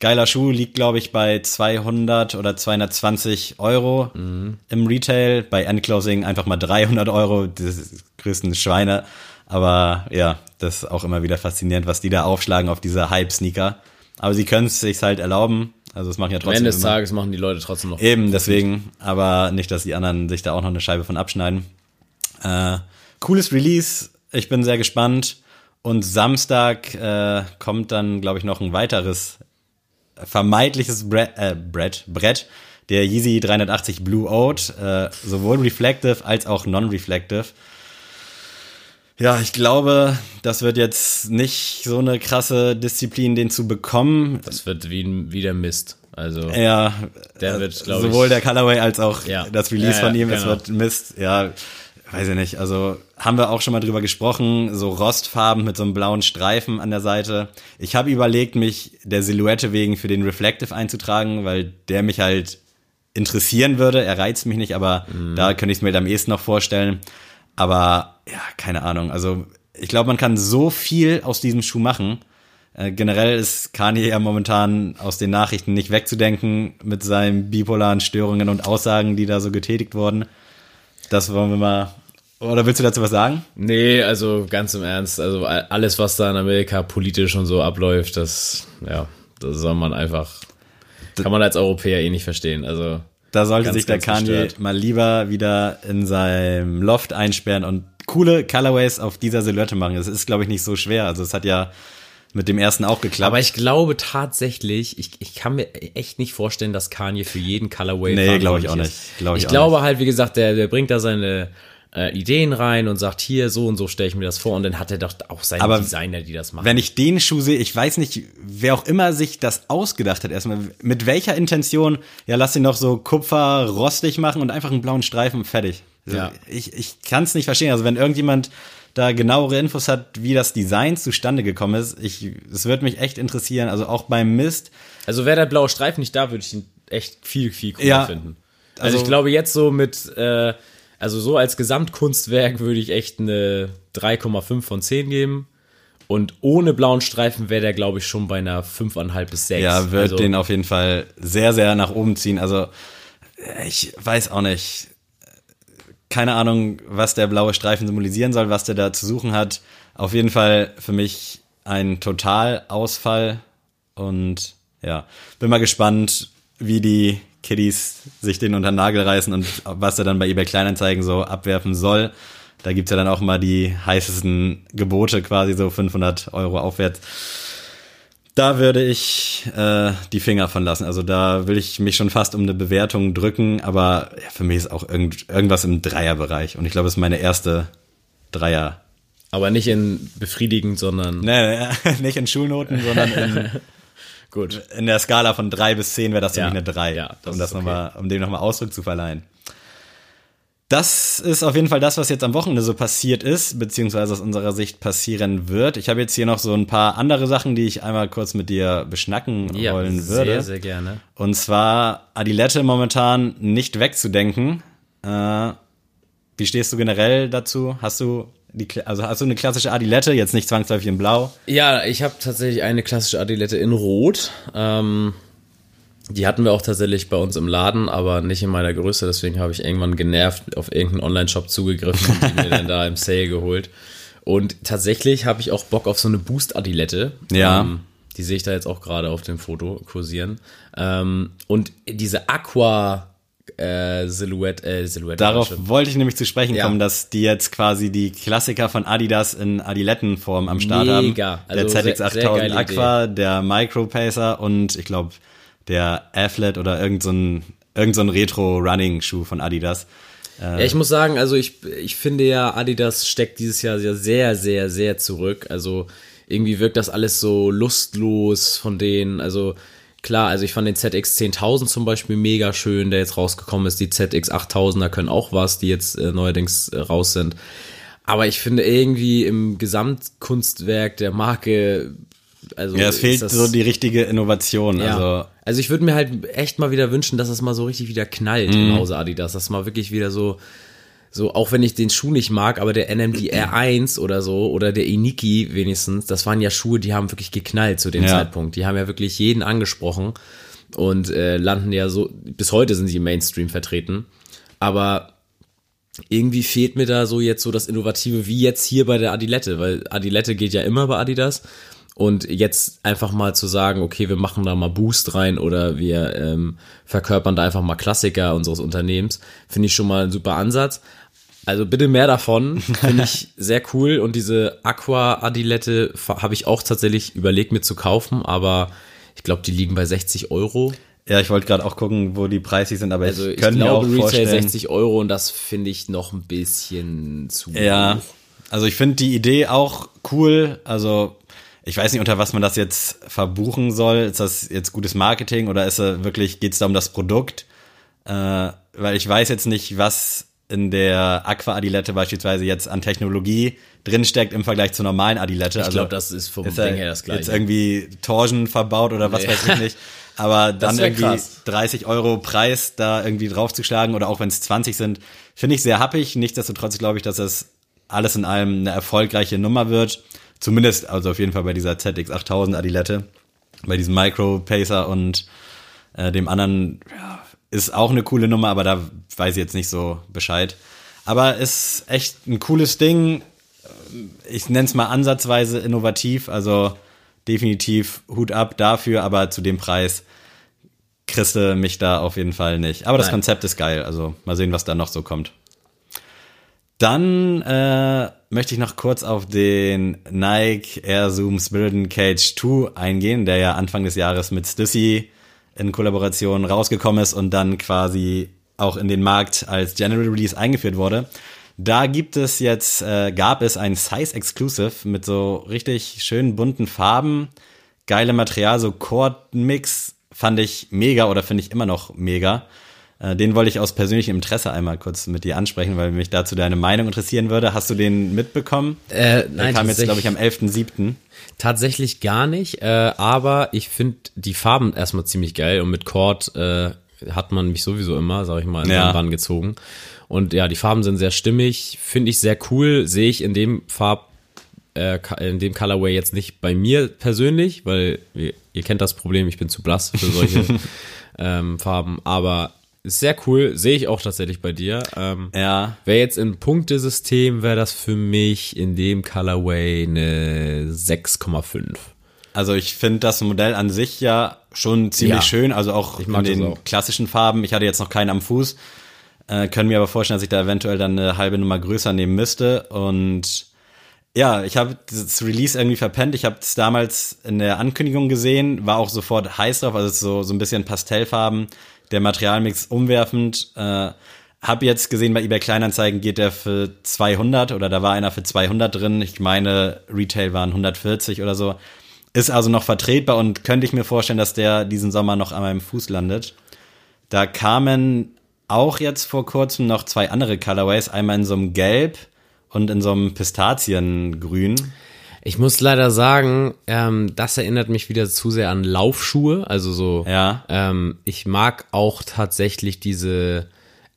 Geiler Schuh liegt, glaube ich, bei 200 oder 220 Euro Mhm. im Retail. Bei Endclosing einfach mal 300 Euro. Das ist größten Schweine. Aber ja, das ist auch immer wieder faszinierend, was die da aufschlagen auf diese Hype-Sneaker. Aber sie können es sich halt erlauben. Also es machen ja Am trotzdem Ende des immer- Tages machen die Leute trotzdem noch. Eben, deswegen. Aber nicht, dass die anderen sich da auch noch eine Scheibe von abschneiden. Äh, cooles Release. Ich bin sehr gespannt. Und Samstag äh, kommt dann, glaube ich, noch ein weiteres vermeintliches Brett, äh, Brett, Brett der Yeezy 380 Blue Oat, äh, sowohl reflective als auch non-reflective. Ja, ich glaube, das wird jetzt nicht so eine krasse Disziplin, den zu bekommen. Das wird wie, wie der Mist. Also, Ja, Der äh, wird, glaub sowohl ich- der Colorway als auch Ja. das Release Ja, ja, von ihm, es genau. wird Mist, ja, weiß ich nicht, also haben wir auch schon mal drüber gesprochen, so Rostfarben mit so einem blauen Streifen an der Seite. Ich habe überlegt, mich der Silhouette wegen für den Reflective einzutragen, weil der mich halt interessieren würde. Er reizt mich nicht, aber Mhm. da könnte ich es mir am ehesten noch vorstellen. Aber ja, keine Ahnung. Also ich glaube, man kann so viel aus diesem Schuh machen. Äh, generell ist Kanye ja momentan aus den Nachrichten nicht wegzudenken mit seinen bipolaren Störungen und Aussagen, die da so getätigt wurden. Das wollen wir mal. Oder willst du dazu was sagen? nee, also ganz im Ernst. Also alles, was da in Amerika politisch und so abläuft, das, ja, das soll man einfach, kann man als Europäer eh nicht verstehen. Also, Da sollte Ganz, sich der Kanye gestört. mal lieber wieder in seinem Loft einsperren und coole Colorways auf dieser Silhouette machen. Das ist, glaube ich, nicht so schwer. Also es hat ja mit dem ersten auch geklappt. aber ich glaube tatsächlich, ich, ich kann mir echt nicht vorstellen, dass Kanye für jeden Colorway Nee, glaub ich auch ist. nicht. Glaub ich ich glaube halt, wie gesagt, der, der bringt da seine äh, Ideen rein und sagt, hier, so und so stelle ich mir das vor. Und dann hat er doch auch seine Aber Designer, die das machen. Wenn ich den Schuh sehe, ich weiß nicht, wer auch immer sich das ausgedacht hat, erstmal, mit welcher Intention, ja, lass ihn noch so Kupfer rostig machen und einfach einen blauen Streifen, fertig. Also, Ja. Ich, ich kann es nicht verstehen. Also wenn irgendjemand da genauere Infos hat, wie das Design zustande gekommen ist, ich, es würde mich echt interessieren. Also auch beim Mist, Also wäre der blaue Streifen nicht da, würde ich ihn echt viel, viel cooler Ja, finden. Also, also- ich glaube jetzt so mit, äh, also so als Gesamtkunstwerk würde ich echt eine 3,5 von 10 geben. Und ohne blauen Streifen wäre der, glaube ich, schon bei einer 5,5 bis 6. Ja, wird also, den auf jeden Fall sehr, sehr nach oben ziehen. Also, äh, ich weiß auch nicht. Keine Ahnung, was der blaue Streifen symbolisieren soll, was der da zu suchen hat. Auf jeden Fall für mich ein Totalausfall. Und ja, bin mal gespannt, wie die Kiddies sich den unter den Nagel reißen und was er dann bei eBay Kleinanzeigen so abwerfen soll. Da gibt's ja dann auch mal die heißesten Gebote, quasi so 500 Euro aufwärts. Da würde ich äh, die Finger von lassen. Also da will ich mich schon fast um eine Bewertung drücken, aber ja, für mich ist auch irgend, irgendwas im Dreierbereich. Und ich glaube, es ist meine erste Dreier. Aber nicht in befriedigend, sondern Nee, nee, nicht in Schulnoten, sondern in, gut. in der Skala von drei bis zehn wäre das Ja, mich eine drei, ja, das um das okay. nochmal, um dem nochmal Ausdruck zu verleihen. Das ist auf jeden Fall das, was jetzt am Wochenende so passiert ist, beziehungsweise aus unserer Sicht passieren wird. Ich habe jetzt hier noch so ein paar andere Sachen, die ich einmal kurz mit dir beschnacken Ja, wollen würde. sehr, sehr gerne. Und zwar Adilette momentan nicht wegzudenken. Äh, wie stehst du generell dazu? Hast du die, also hast du eine klassische Adilette, jetzt nicht zwangsläufig in Blau? Ja, ich habe tatsächlich eine klassische Adilette in Rot. Ähm, die hatten wir auch tatsächlich bei uns im Laden, aber nicht in meiner Größe. Deswegen habe ich irgendwann genervt auf irgendeinen Online-Shop zugegriffen und die mir dann da im Sale geholt. Und tatsächlich habe ich auch Bock auf so eine Boost-Adilette. Ja. Ähm, die sehe ich da jetzt auch gerade auf dem Foto kursieren. Ähm, und diese Aqua äh, Silhouette, äh, Silhouette. Darauf stimmt. wollte ich nämlich zu sprechen Ja. kommen, dass die jetzt quasi die Klassiker von Adidas in Adilettenform am Start Mega. haben. Der Also ZX sehr- sehr 8000 geile Aqua, der Micro Pacer und ich glaube der Athlet oder irgend so ein, irgend so ein Retro-Running-Schuh von Adidas. Ja, ich muss sagen, also ich, ich finde ja, Adidas steckt dieses Jahr sehr, sehr, sehr, sehr zurück. Also irgendwie wirkt das alles so lustlos von denen. Also klar, also ich fand den ZX 10.000 zum Beispiel mega schön, der jetzt rausgekommen ist. Die ZX 8000er können auch was, die jetzt äh, neuerdings äh, raus sind. Aber ich finde irgendwie im Gesamtkunstwerk der Marke, also Ja, es fehlt das- so die richtige Innovation. ja. Also Also, ich würde mir halt echt mal wieder wünschen, dass es mal so richtig wieder knallt Mhm. im Hause Adidas, dass mal wirklich wieder so so, auch wenn ich den Schuh nicht mag, aber der NMD R1 oder so, oder der Iniki wenigstens, das waren ja Schuhe, die haben wirklich geknallt zu dem Ja. Zeitpunkt. Die haben ja wirklich jeden angesprochen und äh, landen ja so, bis heute sind sie im Mainstream vertreten. Aber irgendwie fehlt mir da so jetzt so das Innovative, wie jetzt hier bei der Adilette, weil Adilette geht ja immer bei Adidas. Und jetzt einfach mal zu sagen, okay, wir machen da mal Boost rein oder wir ähm, verkörpern da einfach mal Klassiker unseres Unternehmens, finde ich schon mal ein super Ansatz. Also bitte mehr davon, finde ich sehr cool. Und diese Aqua Adilette habe ich auch tatsächlich überlegt mir zu kaufen, aber ich glaube, die liegen bei 60 Euro. Ja, ich wollte gerade auch gucken, wo die preisig sind, aber Also ich ich könnte mir auch Retail vorstellen. 60 Euro und das finde ich noch ein bisschen zu Ja, hoch. also ich finde die Idee auch cool. Also ich weiß nicht, unter was man das jetzt verbuchen soll. Ist das jetzt gutes Marketing oder ist es wirklich, geht es da um das Produkt? Äh, weil ich weiß jetzt nicht, was in der Aqua Adilette beispielsweise jetzt an Technologie drinsteckt im Vergleich zur normalen Adilette. Ich Also glaube, das ist vom ist Ding her das jetzt gleiche. irgendwie Torsion verbaut oder was Nee. weiß ich nicht. Aber dann irgendwie krass. 30 Euro Preis da irgendwie draufzuschlagen oder auch wenn es 20 sind, finde ich sehr happig. Nichtsdestotrotz glaube ich, dass es alles in allem eine erfolgreiche Nummer wird. Zumindest, also auf jeden Fall bei dieser ZX8000 Adilette, bei diesem Micro Pacer und äh, dem anderen ja, ist auch eine coole Nummer, aber da weiß ich jetzt nicht so Bescheid. Aber ist echt ein cooles Ding. Ich nenne es mal ansatzweise innovativ, also definitiv Hut ab dafür, aber zu dem Preis kriegst du mich da auf jeden Fall nicht. Aber das Nein. Konzept ist geil, also mal sehen, was da noch so kommt. Dann äh, möchte ich noch kurz auf den Nike Air Zoom Spirit Cage 2 eingehen, der ja Anfang des Jahres mit Stussy in Kollaboration rausgekommen ist und dann quasi auch in den Markt als General Release eingeführt wurde. Da gibt es jetzt, äh, gab es ein Size Exclusive mit so richtig schönen bunten Farben, geile Material, so Chord Mix fand ich mega oder finde ich immer noch mega. Äh, Den wollte ich aus persönlichem Interesse einmal kurz mit dir ansprechen, weil mich dazu deine Meinung interessieren würde. Hast du den mitbekommen? Äh, Der nein, kam jetzt, glaube ich, am 11.07. Tatsächlich gar nicht, äh, aber ich finde die Farben erstmal ziemlich geil und mit Cord äh, hat man mich sowieso immer, sag ich mal, in Ja. Bann gezogen. Und ja, die Farben sind sehr stimmig, finde ich sehr cool, sehe ich in dem Farb, äh, in dem Colorway jetzt nicht bei mir persönlich, weil ihr, ihr kennt das Problem, ich bin zu blass für solche ähm, Farben, aber ist sehr cool, sehe ich auch tatsächlich bei dir. Ähm, Ja, Wäre jetzt im Punktesystem, wäre das für mich in dem Colorway eine 6,5. also ich finde das Modell an sich ja schon ziemlich Ja. schön, also auch Ich in den auch. klassischen Farben. Ich hatte jetzt noch keinen am Fuß, äh, können mir aber vorstellen, dass ich da eventuell dann eine halbe Nummer größer nehmen müsste und Ja, ich habe das Release irgendwie verpennt. Ich habe es damals in der Ankündigung gesehen, war auch sofort heiß drauf, also so, so ein bisschen Pastellfarben, der Materialmix umwerfend. Äh, hab jetzt gesehen, bei eBay Kleinanzeigen geht der für 200 oder da war einer für 200 drin. Ich meine, Retail waren 140 oder so. Ist also noch vertretbar und könnte ich mir vorstellen, dass der diesen Sommer noch an meinem Fuß landet. Da kamen auch jetzt vor kurzem noch zwei andere Colorways, einmal in so einem Gelb und in so einem Pistaziengrün. Ich muss leider sagen, ähm, das erinnert mich wieder zu sehr an Laufschuhe. Also so, Ja. ähm, ich mag auch tatsächlich diese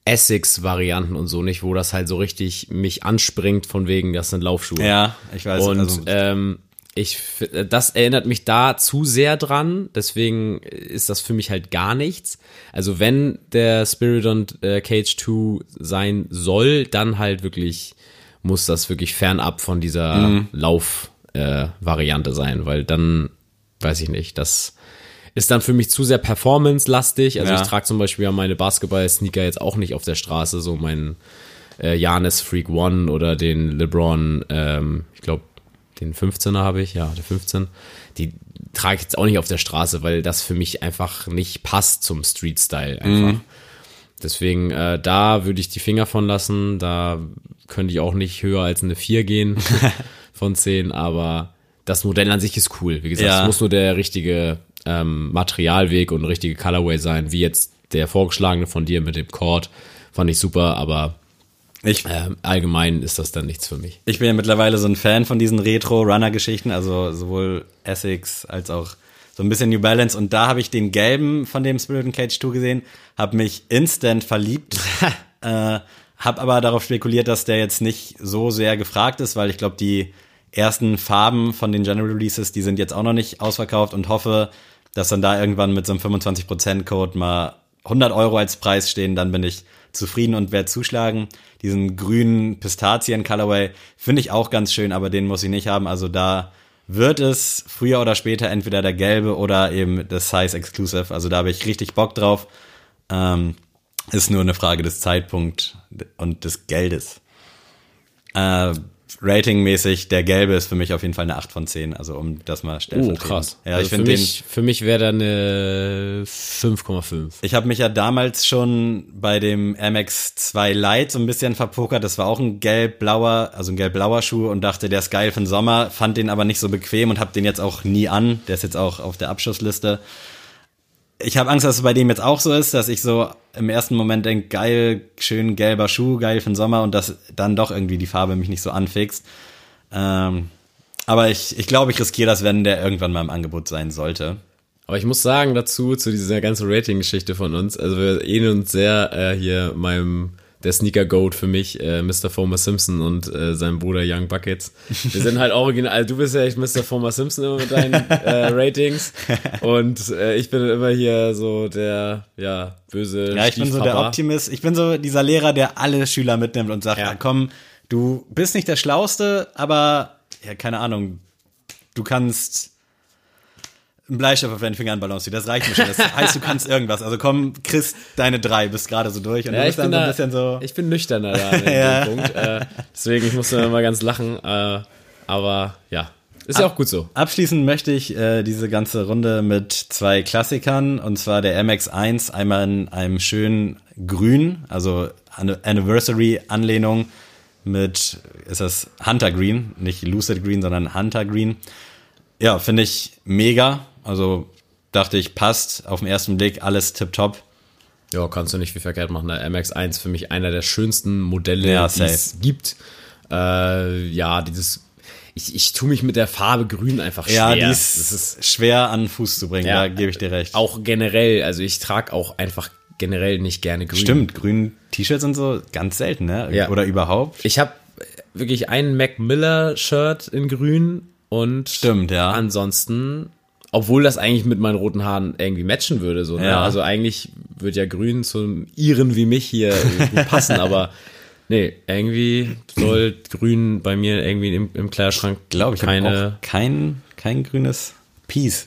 Essex-Varianten und so nicht, wo das halt so richtig mich anspringt von wegen, das sind Laufschuhe. Ja, ich weiß. Und also, ähm, ich, das erinnert mich da zu sehr dran, deswegen ist das für mich halt gar nichts. Also wenn der Spiridon äh, Cage 2 sein soll, dann halt wirklich muss das wirklich fernab von dieser Lauf-Variante äh, sein, weil dann, weiß ich nicht, das ist dann für mich zu sehr performance-lastig. Also Ja. ich trage zum Beispiel ja meine Basketball-Sneaker jetzt auch nicht auf der Straße, so mein äh, Janis Freak One oder den LeBron, ähm, ich glaube, den 15er habe ich, ja, der 15. Die trage ich jetzt auch nicht auf der Straße, weil das für mich einfach nicht passt zum Street-Style einfach. Deswegen, äh, da würde ich die Finger von lassen. Da könnte ich auch nicht höher als eine 4 gehen von 10, aber das Modell an sich ist cool. Wie gesagt, Ja. es muss nur der richtige ähm, Materialweg und richtige Colorway sein, wie jetzt der vorgeschlagene von dir mit dem Cord. Fand ich super, aber ich, ähm, allgemein ist das dann nichts für mich. ich bin ja mittlerweile so ein Fan von diesen Retro-Runner-Geschichten, also sowohl Essex als auch so ein bisschen New Balance. Und da habe ich den gelben von dem Spirit Cage 2 gesehen, habe mich instant verliebt. äh, Hab aber darauf spekuliert, dass der jetzt nicht so sehr gefragt ist, weil ich glaube, die ersten Farben von den General Releases, die sind jetzt auch noch nicht ausverkauft und hoffe, dass dann da irgendwann mit so einem 25% Code mal 100 Euro als Preis stehen, dann bin ich zufrieden und werde zuschlagen. Diesen grünen Pistazien Colorway finde ich auch ganz schön, aber den muss ich nicht haben. Also da wird es früher oder später entweder der gelbe oder eben das Size Exclusive. Also da habe ich richtig Bock drauf. Ähm, ist nur eine Frage des Zeitpunkts und des Geldes. Äh, Ratingmäßig, der gelbe ist für mich auf jeden Fall eine 8 von 10, also um das mal Oh, stellvertretend. krass. Ja, also ich für finde den, mich, für mich wäre da eine 5,5. ich habe mich ja damals schon bei dem MX 2 Lite so ein bisschen verpokert. Das war auch ein gelb-blauer, also ein gelb-blauer Schuh und dachte, der ist geil für den Sommer, fand den aber nicht so bequem und habe den jetzt auch nie an. Der ist jetzt auch auf der Abschussliste. Ich habe Angst, dass es bei dem jetzt auch so ist, dass ich so im ersten Moment denke, geil, schön gelber Schuh, geil für den Sommer und dass dann doch irgendwie die Farbe mich nicht so anfixt. Ähm, aber ich, ich glaube, ich riskiere das, wenn der irgendwann mal im Angebot sein sollte. Aber ich muss sagen dazu, zu dieser ganzen Rating-Geschichte von uns, also wir ähneln uns sehr äh, hier meinem, der Sneaker-Goat für mich, äh, Mr. Fomer Simpson und äh, sein Bruder Young Buckets. Wir sind halt original, also du bist ja echt Mr. Fomer Simpson immer mit deinen äh, Ratings und äh, ich bin immer hier so der, ja, böse Ja, ich bin so der. Optimist. Ich bin so dieser Lehrer, der alle Schüler mitnimmt und sagt, ja. komm, du bist nicht der Schlauste, aber, ja, keine Ahnung, du kannst einen Bleistift auf deinen Fingern balancieren, das reicht mir schon. Das heißt, du kannst irgendwas. Also komm, Chris, deine drei, bist gerade so durch und Ja, du ich bist dann bin, so ein da, bisschen so, ich bin nüchterner da an Ja. dem Punkt. Äh, deswegen, ich musste immer ganz lachen. Äh, aber ja, ist ja auch gut so. Abschließend möchte ich äh, diese ganze Runde mit zwei Klassikern, und zwar der MX1, einmal in einem schönen Grün, also An- Anniversary-Anlehnung mit, ist das Hunter Green, nicht Lucid Green, sondern Hunter Green. Ja, finde ich mega. Also dachte ich, passt auf den ersten Blick, alles tipptopp. Ja, kannst du nicht viel verkehrt machen. Der MX1 für mich einer der schönsten Modelle, Ja, die es gibt. Äh, ja, dieses. Ich, ich tue mich mit der Farbe Grün einfach schwer. Ja, die das ist, ist schwer an Fuß zu bringen, Ja, da gebe ich dir recht. auch generell. Also ich trage auch einfach generell nicht gerne Grün. Stimmt, grün T-Shirts und so, ganz selten, ne? Ja. Oder überhaupt. Ich habe wirklich ein Mac Miller Shirt in Grün und Stimmt, ja. ansonsten, obwohl das eigentlich mit meinen roten Haaren irgendwie matchen würde, so, ne? Ja. Also eigentlich wird ja Grün zum Iren wie mich hier passen, aber nee, irgendwie soll Grün bei mir irgendwie im, im Kleiderschrank glaube ich, keine. kein, kein grünes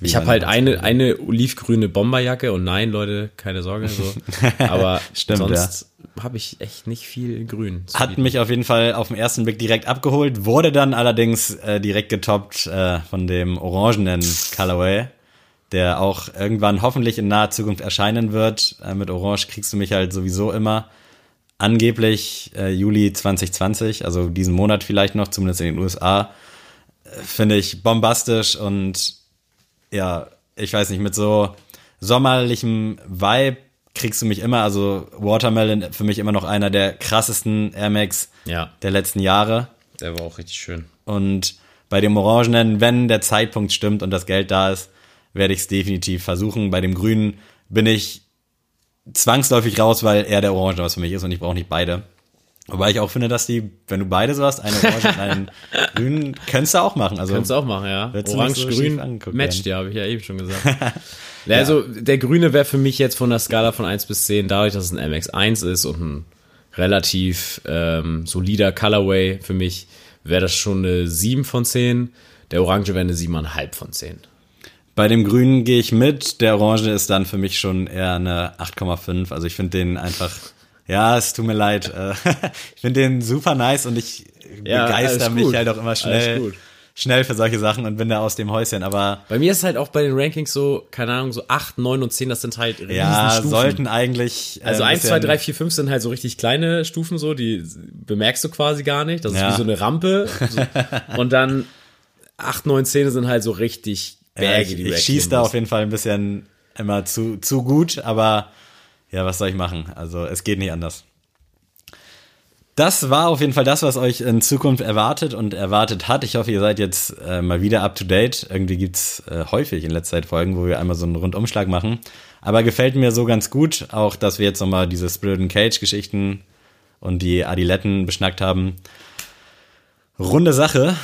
Wie ich habe halt eine, eine olivgrüne Bomberjacke und nein, Leute, keine Sorge, so. Aber Stimmt, sonst habe ich echt nicht viel Grün. Hat bieten. mich auf jeden Fall auf den ersten Blick direkt abgeholt, wurde dann allerdings äh, direkt getoppt äh, von dem orangenen Colorway, der auch irgendwann hoffentlich in naher Zukunft erscheinen wird. Äh, mit Orange kriegst du mich halt sowieso immer. Angeblich äh, Juli 2020, also diesen Monat vielleicht noch, zumindest in den USA. Äh, Finde ich bombastisch und ja, ich weiß nicht, mit so sommerlichem Vibe kriegst du mich immer, also Watermelon für mich immer noch einer der krassesten Air Max Ja, der letzten Jahre. der war auch richtig schön. Und bei dem Orangenen, wenn der Zeitpunkt stimmt und das Geld da ist, werde ich es definitiv versuchen. Bei dem Grünen bin ich zwangsläufig raus, weil er der Orange was für mich ist und ich brauche nicht beide. Wobei ich auch finde, dass die, wenn du beide so hast, einen Orange und einen Grünen, könntest du auch machen. Also Kannst du auch machen, ja. So Orange-Grün angeguckt matcht, ja, habe ich ja eben schon gesagt. ja. Also der Grüne wäre für mich jetzt von der Skala von 1 bis 10, dadurch, dass es ein MX1 ist und ein relativ ähm, solider Colorway für mich, wäre das schon eine 7 von 10. Der Orange wäre eine 7,5 von 10. Bei dem Grünen gehe ich mit. Der Orange ist dann für mich schon eher eine 8,5. Also ich finde den einfach, ja, es tut mir leid. äh, ich finde den super nice und ich Ja, begeister mich halt auch immer schnell, schnell für solche Sachen und bin da aus dem Häuschen. Aber Bei mir ist halt auch bei den Rankings so, keine Ahnung, so 8, 9 und 10, das sind halt ja, sollten eigentlich. äh, Also ein 1, 2, bisschen- 3, 4, 5 sind halt so richtig kleine Stufen so, die bemerkst du quasi gar nicht. Das ist Ja. wie so eine Rampe. So. Und dann 8, 9, 10 sind halt so richtig Ja, Berge, ich die ich schieße da auf jeden Fall ein bisschen immer zu, zu gut, aber ja, was soll ich machen? Also es geht nicht anders. Das war auf jeden Fall das, was euch in Zukunft erwartet und erwartet hat. Ich hoffe, ihr seid jetzt äh, mal wieder up to date. Irgendwie gibt's äh, häufig in letzter Zeit Folgen, wo wir einmal so einen Rundumschlag machen. Aber gefällt mir so ganz gut, auch dass wir jetzt nochmal diese Spirit and Cage Geschichten und die Adiletten beschnackt haben. Runde Sache,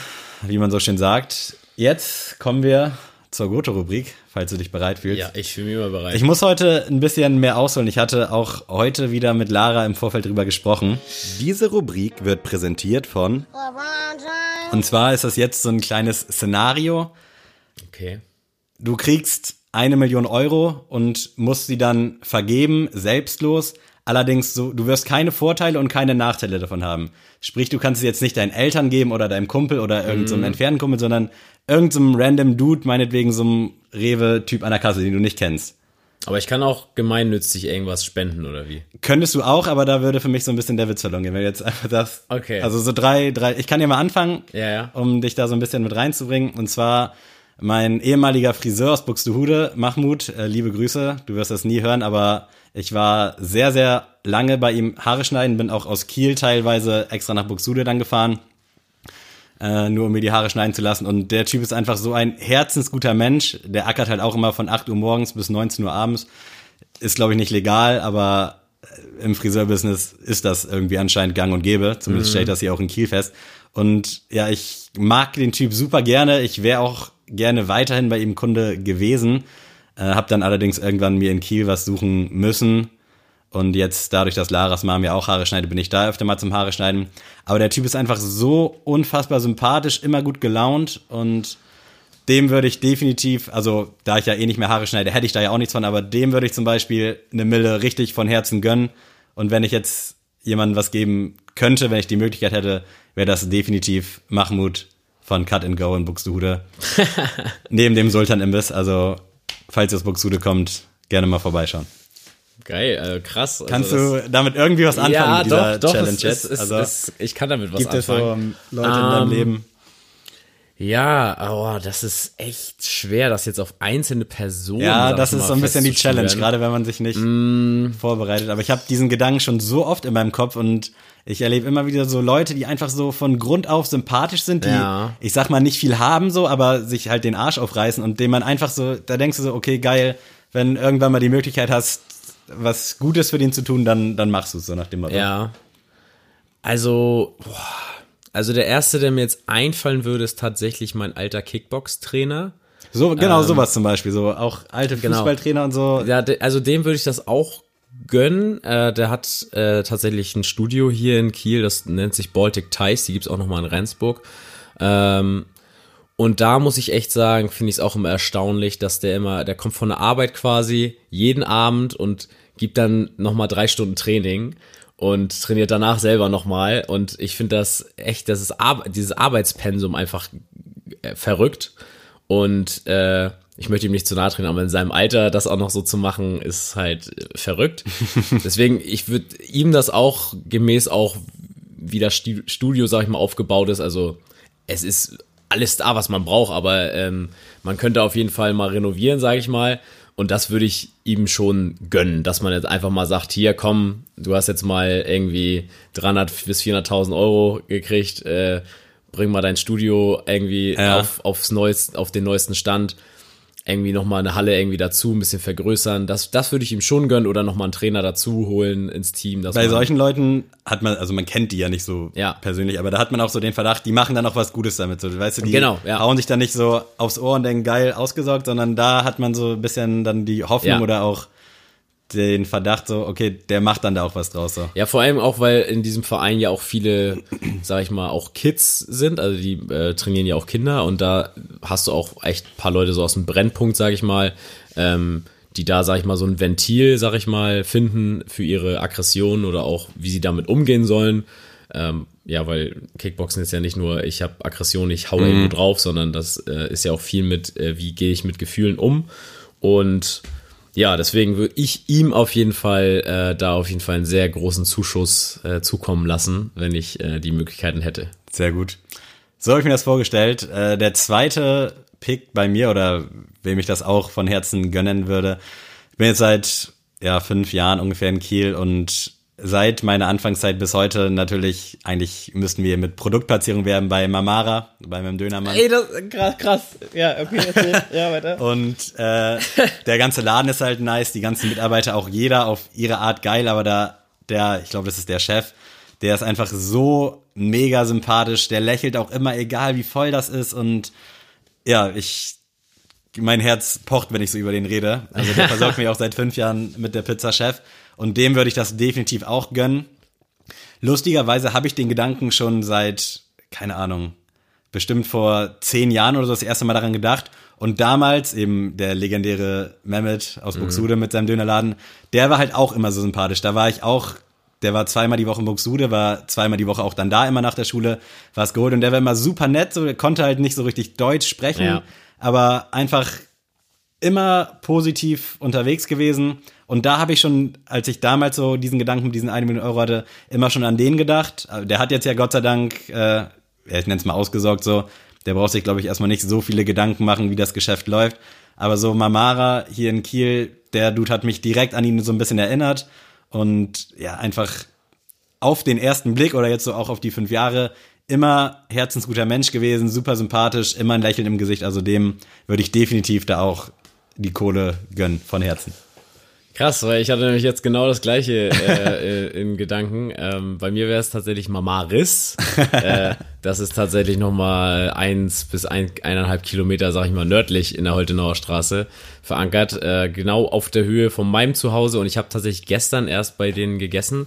wie man so schön sagt. Jetzt kommen wir zur Goto-Rubrik, falls du dich bereit fühlst. Ja, ich fühle mich immer bereit. Ich muss heute ein bisschen mehr ausholen. Ich hatte auch heute wieder mit Lara im Vorfeld drüber gesprochen. Diese Rubrik wird präsentiert von. Und zwar ist das jetzt so ein kleines Szenario. okay. Du kriegst eine Million Euro und musst sie dann vergeben, selbstlos. Allerdings, so, du wirst keine Vorteile und keine Nachteile davon haben. Sprich, du kannst sie jetzt nicht deinen Eltern geben oder deinem Kumpel oder irgendeinem so einem entfernten Kumpel, sondern irgendeinem so random Dude, meinetwegen so einem Rewe-Typ an der Kasse, den du nicht kennst. Aber ich kann auch gemeinnützig irgendwas spenden, oder wie? Könntest du auch, aber da würde für mich so ein bisschen der Witz verloren gehen, wenn du jetzt einfach das. Okay. Also so drei, drei. Ich kann ja mal anfangen, Ja, ja. um dich da so ein bisschen mit reinzubringen. Und zwar mein ehemaliger Friseur aus Buxtehude, Mahmoud, äh, liebe Grüße. Du wirst das nie hören, aber ich war sehr, sehr lange bei ihm Haare schneiden, bin auch aus Kiel teilweise extra nach Buxtehude dann gefahren. Äh, nur um mir die Haare schneiden zu lassen. Und der Typ ist einfach so ein herzensguter Mensch. Der ackert halt auch immer von 8 Uhr morgens bis 19 Uhr abends. Ist, glaube ich, nicht legal, aber äh, im Friseurbusiness ist das irgendwie anscheinend gang und gäbe. Zumindest stellt das hier auch in Kiel fest. Und ja, ich mag den Typ super gerne. Ich wäre auch gerne weiterhin bei ihm Kunde gewesen. Äh, hab dann allerdings irgendwann mir in Kiel was suchen müssen. Und jetzt, dadurch, dass Laras Mom ja auch Haare schneidet, bin ich da öfter mal zum Haare schneiden. Aber der Typ ist einfach so unfassbar sympathisch, immer gut gelaunt und dem würde ich definitiv, also da ich ja eh nicht mehr Haare schneide, hätte ich da ja auch nichts von, aber dem würde ich zum Beispiel eine Mille richtig von Herzen gönnen. Und wenn ich jetzt jemandem was geben könnte, wenn ich die Möglichkeit hätte, wäre das definitiv Mahmoud von Cut and Go in Buxtehude. Neben dem Sultan Imbiss. Also, falls ihr aus Buxtehude kommt, gerne mal vorbeischauen. Geil, also krass. Also Kannst du damit irgendwie was anfangen ja, mit dieser doch, doch, Challenge es, jetzt? es, es, also, es, ich kann damit was gibt es so anfangen. ähm, Leute in deinem Ähm, Leben? Ja, oh, das ist echt schwer, das jetzt auf einzelne Personen. Ja, das ist so ein bisschen die Challenge, gerade wenn man sich nicht Mm. vorbereitet. Aber ich habe diesen Gedanken schon so oft in meinem Kopf und ich erlebe immer wieder so Leute, die einfach so von Grund auf sympathisch sind, die, Ja. ich sag mal, nicht viel haben so, aber sich halt den Arsch aufreißen und dem man einfach so, da denkst du so, okay, geil, wenn irgendwann mal die Möglichkeit hast, was Gutes für den zu tun, dann, dann machst du es so nach dem Motto. Ja. Also, boah, also der erste, der mir jetzt einfallen würde, ist tatsächlich mein alter Kickbox-Trainer. So, genau sowas zum Beispiel, so auch alte Ähm, Genau. Fußballtrainer und so. Ja, also dem würde ich das auch gönnen. Äh, der hat äh, tatsächlich ein Studio hier in Kiel, das nennt sich Baltic Ties, die gibt's auch nochmal in Rendsburg. Ähm, und da muss ich echt sagen, finde ich es auch immer erstaunlich, dass der immer, der kommt von der Arbeit quasi jeden Abend und gibt dann nochmal drei Stunden Training und trainiert danach selber nochmal. Und ich finde das echt, das ist Ar dieses Arbeitspensum einfach äh, verrückt. Und äh, ich möchte ihm nicht zu nahe treten, aber in seinem Alter das auch noch so zu machen, ist halt äh, verrückt. Deswegen, ich würde ihm das auch gemäß auch, wie das Studio, sag ich mal, aufgebaut ist. Also es ist alles da, was man braucht, aber ähm, man könnte auf jeden Fall mal renovieren, sage ich mal. Und das würde ich ihm schon gönnen, dass man jetzt einfach mal sagt, hier komm, du hast jetzt mal irgendwie 300 bis 400.000 Euro gekriegt, äh, bring mal dein Studio irgendwie Ja. auf, aufs neuest, auf den neuesten Stand. Irgendwie nochmal eine Halle irgendwie dazu, ein bisschen vergrößern. Das, das würde ich ihm schon gönnen oder nochmal einen Trainer dazu holen ins Team. Bei solchen Leuten hat man, also man kennt die ja nicht so Ja. persönlich, aber da hat man auch so den Verdacht, die machen dann auch was Gutes damit. So, weißt du, die Genau, ja. hauen sich dann nicht so aufs Ohr und denken, geil, ausgesorgt, sondern da hat man so ein bisschen dann die Hoffnung Ja. oder auch den Verdacht so, okay, der macht dann da auch was draus. So. Ja, vor allem auch, weil in diesem Verein ja auch viele, sag ich mal, auch Kids sind, also die äh, trainieren ja auch Kinder und da hast du auch echt ein paar Leute so aus dem Brennpunkt, sag ich mal, ähm, die da, sag ich mal, so ein Ventil, sag ich mal, finden für ihre Aggression oder auch, wie sie damit umgehen sollen. Ähm, ja, weil Kickboxen ist ja nicht nur, ich habe Aggression, ich hau irgendwo drauf, sondern das äh, ist ja auch viel mit, äh, wie gehe ich mit Gefühlen um. Und ja, deswegen würde ich ihm auf jeden Fall äh, da auf jeden Fall einen sehr großen Zuschuss äh, zukommen lassen, wenn ich äh, die Möglichkeiten hätte. Sehr gut. So habe ich mir das vorgestellt. Äh, der zweite Pick bei mir oder wem ich das auch von Herzen gönnen würde. Ich bin jetzt seit ja, fünf Jahren ungefähr in Kiel und seit meiner Anfangszeit bis heute natürlich, eigentlich müssten wir mit Produktplatzierung werben bei Mamara, bei meinem Dönermann. das krass, krass. Ja, okay, erzähl. ja, weiter. Und äh, der ganze Laden ist halt nice, die ganzen Mitarbeiter, auch jeder auf ihre Art geil, aber da, der, ich glaube, das ist der Chef, Der ist einfach so mega sympathisch. Der lächelt auch immer, egal wie voll das ist. Und ja, ich, mein Herz pocht, wenn ich so über den rede. Also der versorgt mich auch seit fünf Jahren mit der Pizza Chef. Und dem würde ich das definitiv auch gönnen. Lustigerweise habe ich den Gedanken schon seit, keine Ahnung, bestimmt vor zehn Jahren oder so das erste Mal daran gedacht. Und damals eben der legendäre Mehmet aus Buxude mit seinem Dönerladen, der war halt auch immer so sympathisch. Da war ich auch, der war zweimal die Woche in Buxude, war zweimal die Woche auch dann da immer nach der Schule, war es geholt und der war immer super nett, so, der konnte halt nicht so richtig Deutsch sprechen, Ja. aber einfach immer positiv unterwegs gewesen. Und da habe ich schon, als ich damals so diesen Gedanken mit diesen 1 Million Euro hatte, immer schon an den gedacht. Der hat jetzt ja Gott sei Dank, äh, ich nenne es mal ausgesorgt so, der braucht sich, glaube ich, erstmal nicht so viele Gedanken machen, wie das Geschäft läuft. Aber so Mamara hier in Kiel, der Dude hat mich direkt an ihn so ein bisschen erinnert. Und ja, einfach auf den ersten Blick oder jetzt so auch auf die fünf Jahre immer herzensguter Mensch gewesen, super sympathisch, immer ein Lächeln im Gesicht. Also dem würde ich definitiv da auch die Kohle gönnen von Herzen. Krass, weil ich hatte nämlich jetzt genau das gleiche äh, äh, in Gedanken. Ähm, bei mir wäre es tatsächlich Mamaris. äh, das ist tatsächlich nochmal eins bis ein, eineinhalb Kilometer, sag ich mal, nördlich in der Holtenauer Straße verankert. Äh, genau auf der Höhe von meinem Zuhause. Und ich habe tatsächlich gestern erst bei denen gegessen.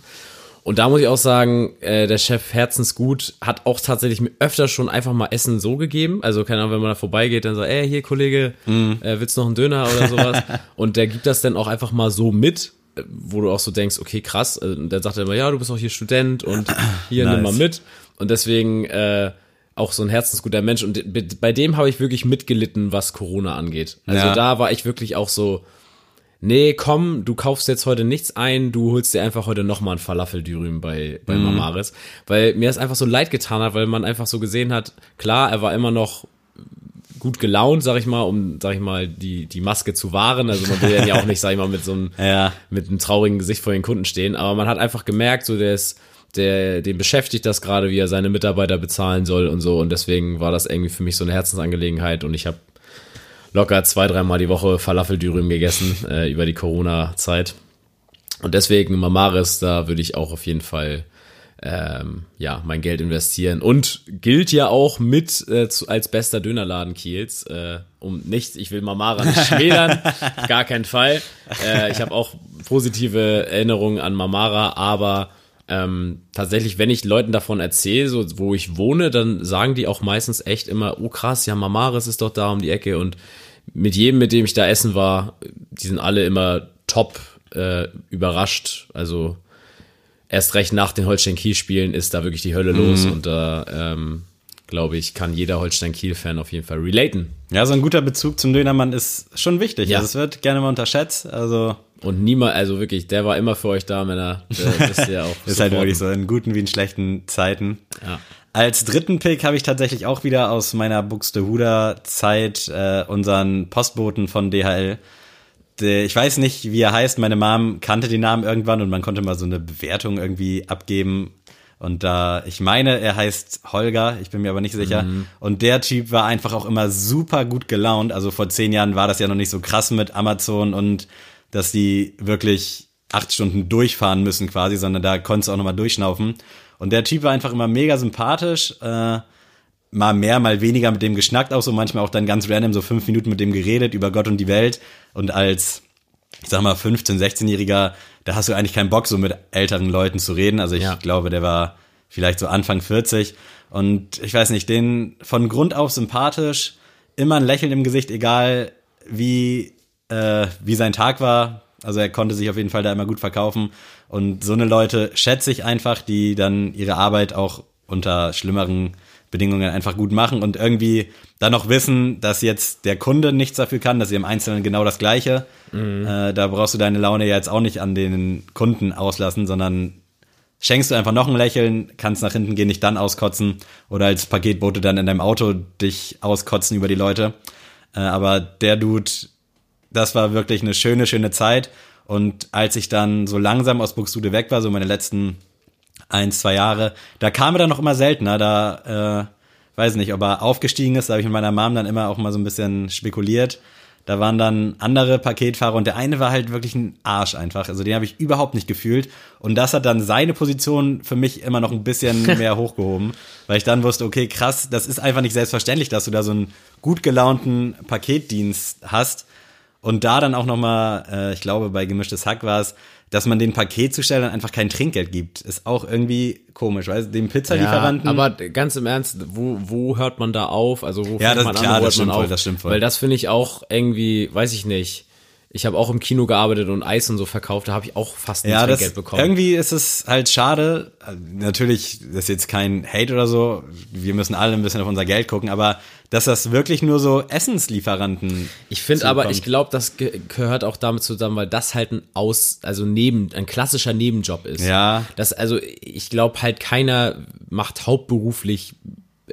Und da muss ich auch sagen, äh, der Chef Herzensgut hat auch tatsächlich mir öfter schon einfach mal Essen so gegeben. Also keine Ahnung, wenn man da vorbeigeht, dann sagt, ey, hier Kollege, äh, willst du noch einen Döner oder sowas? und der gibt das dann auch einfach mal so mit, äh, wo du auch so denkst, okay, krass. Äh, Und dann sagt er immer, ja, du bist auch hier Student und hier nimm mal Nice. mit. Und deswegen äh, auch so ein herzensguter Mensch. Und bei dem habe ich wirklich mitgelitten, was Corona angeht. Also Ja. da war ich wirklich auch so, nee, komm, du kaufst jetzt heute nichts ein, du holst dir einfach heute nochmal ein Falafeldürüm bei, bei Mamaris. Weil mir das einfach so leid getan hat, weil man einfach so gesehen hat, klar, er war immer noch gut gelaunt, sag ich mal, um, sag ich mal, die, die Maske zu wahren. Also man will ja auch nicht, sag ich mal, mit so einem, Ja. mit einem traurigen Gesicht vor den Kunden stehen. Aber man hat einfach gemerkt, so der ist, der, den beschäftigt das gerade, wie er seine Mitarbeiter bezahlen soll und so. Und deswegen war das irgendwie für mich so eine Herzensangelegenheit und ich habe locker zwei, dreimal die Woche Falafeldürüm gegessen äh, über die Corona-Zeit. Und deswegen Mamaris, da würde ich auch auf jeden Fall ähm, ja mein Geld investieren und gilt ja auch mit äh, zu, als bester Dönerladen Kiels. Äh, um nichts, ich will Mamara nicht schmälern, gar keinen Fall. Äh, ich habe auch positive Erinnerungen an Mamara, aber ähm, tatsächlich, wenn ich Leuten davon erzähle, so wo ich wohne, dann sagen die auch meistens echt immer, oh krass, ja, Mamaris ist doch da um die Ecke und mit jedem, mit dem ich da essen war, die sind alle immer top äh, überrascht. Also erst recht nach den Holstein-Kiel-Spielen ist da wirklich die Hölle los und da ähm, glaube ich, kann jeder Holstein-Kiel-Fan auf jeden Fall relaten. Ja, so ein guter Bezug zum Dönermann ist schon wichtig. Ja. Also es wird gerne mal unterschätzt. Also Und niemand, also wirklich, der war immer für euch da, Männer. Der wisst ihr auch. ist halt wirklich so in guten wie in schlechten Zeiten. Ja. Als dritten Pick habe ich tatsächlich auch wieder aus meiner Buxtehuder Zeit äh, unseren Postboten von DHL. Der, ich weiß nicht, wie er heißt. Meine Mom kannte den Namen irgendwann und man konnte mal so eine Bewertung irgendwie abgeben. Und da, ich meine, er heißt Holger, ich bin mir aber nicht sicher. Und der Typ war einfach auch immer super gut gelaunt. Also vor zehn Jahren war das ja noch nicht so krass mit Amazon und dass die wirklich acht Stunden durchfahren müssen quasi, sondern da konntest du auch nochmal durchschnaufen. Und der Typ war einfach immer mega sympathisch. Äh, mal mehr, mal weniger mit dem geschnackt, auch so manchmal auch dann ganz random so fünf Minuten mit dem geredet über Gott und die Welt. Und als, ich sag mal, 15-, 16-Jähriger, da hast du eigentlich keinen Bock, so mit älteren Leuten zu reden. Also ich Ja. glaube, der war vielleicht so Anfang 40. Und ich weiß nicht, den von Grund auf sympathisch, immer ein Lächeln im Gesicht, egal wie, äh, wie sein Tag war. Also er konnte sich auf jeden Fall da immer gut verkaufen. Und so eine Leute schätze ich einfach, die dann ihre Arbeit auch unter schlimmeren Bedingungen einfach gut machen und irgendwie dann noch wissen, dass jetzt der Kunde nichts dafür kann, dass ihr im Einzelnen genau das Gleiche. Äh, da brauchst du deine Laune ja jetzt auch nicht an den Kunden auslassen, sondern schenkst du einfach noch ein Lächeln, kannst nach hinten gehen, nicht dann auskotzen oder als Paketbote dann in deinem Auto dich auskotzen über die Leute. Äh, aber der Dude, das war wirklich eine schöne, schöne Zeit. Und als ich dann so langsam aus Buxtehude weg war, so meine letzten ein, zwei Jahre, da kam er dann noch immer seltener. Da, äh, weiß nicht, ob er aufgestiegen ist, da habe ich mit meiner Mom dann immer auch mal so ein bisschen spekuliert. Da waren dann andere Paketfahrer und der eine war halt wirklich ein Arsch einfach. Also den habe ich überhaupt nicht gefühlt. Und das hat dann seine Position für mich immer noch ein bisschen mehr hochgehoben, weil ich dann wusste, okay, krass, das ist einfach nicht selbstverständlich, dass du da so einen gut gelaunten Paketdienst hast. Und da dann auch nochmal, äh, ich glaube, bei gemischtes Hack war es, dass man den Paketzustellern einfach kein Trinkgeld gibt, ist auch irgendwie komisch, weil dem Pizzalieferanten. Ja, aber ganz im Ernst, wo, wo hört man da auf? Also wo Ja, fängt das- man klar, an, wo das hört man stimmt voll, auf? das stimmt voll. Weil das finde ich auch irgendwie, weiß ich nicht. Ich habe auch im Kino gearbeitet und Eis und so verkauft, da habe ich auch fast ja, das, Trinkgeld bekommen. irgendwie ist es halt schade. Natürlich, das ist jetzt kein Hate oder so. Wir müssen alle ein bisschen auf unser Geld gucken, aber dass das wirklich nur so Essenslieferanten. Ich finde aber, ich glaube, das ge gehört auch damit zusammen, weil das halt ein aus, also neben, ein klassischer Nebenjob ist. Ja. Das, also ich glaube halt keiner macht hauptberuflich,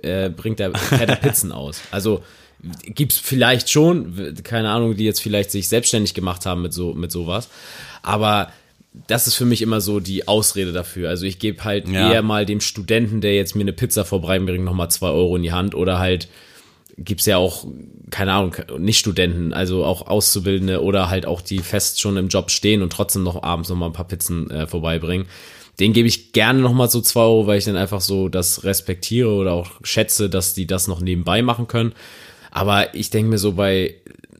äh, bringt der der Pizzen aus. Also gibt's vielleicht schon, keine Ahnung, die jetzt vielleicht sich selbstständig gemacht haben mit so, mit sowas. Aber das ist für mich immer so die Ausrede dafür. Also ich gebe halt Ja. eher mal dem Studenten, der jetzt mir eine Pizza vorbeibringt, nochmal zwei Euro in die Hand oder halt gibt's ja auch, keine Ahnung, nicht Studenten, also auch Auszubildende oder halt auch die fest schon im Job stehen und trotzdem noch abends noch mal ein paar Pizzen äh, vorbeibringen. Den gebe ich gerne noch mal so zwei Euro, weil ich dann einfach so das respektiere oder auch schätze, dass die das noch nebenbei machen können. Aber ich denke mir so bei,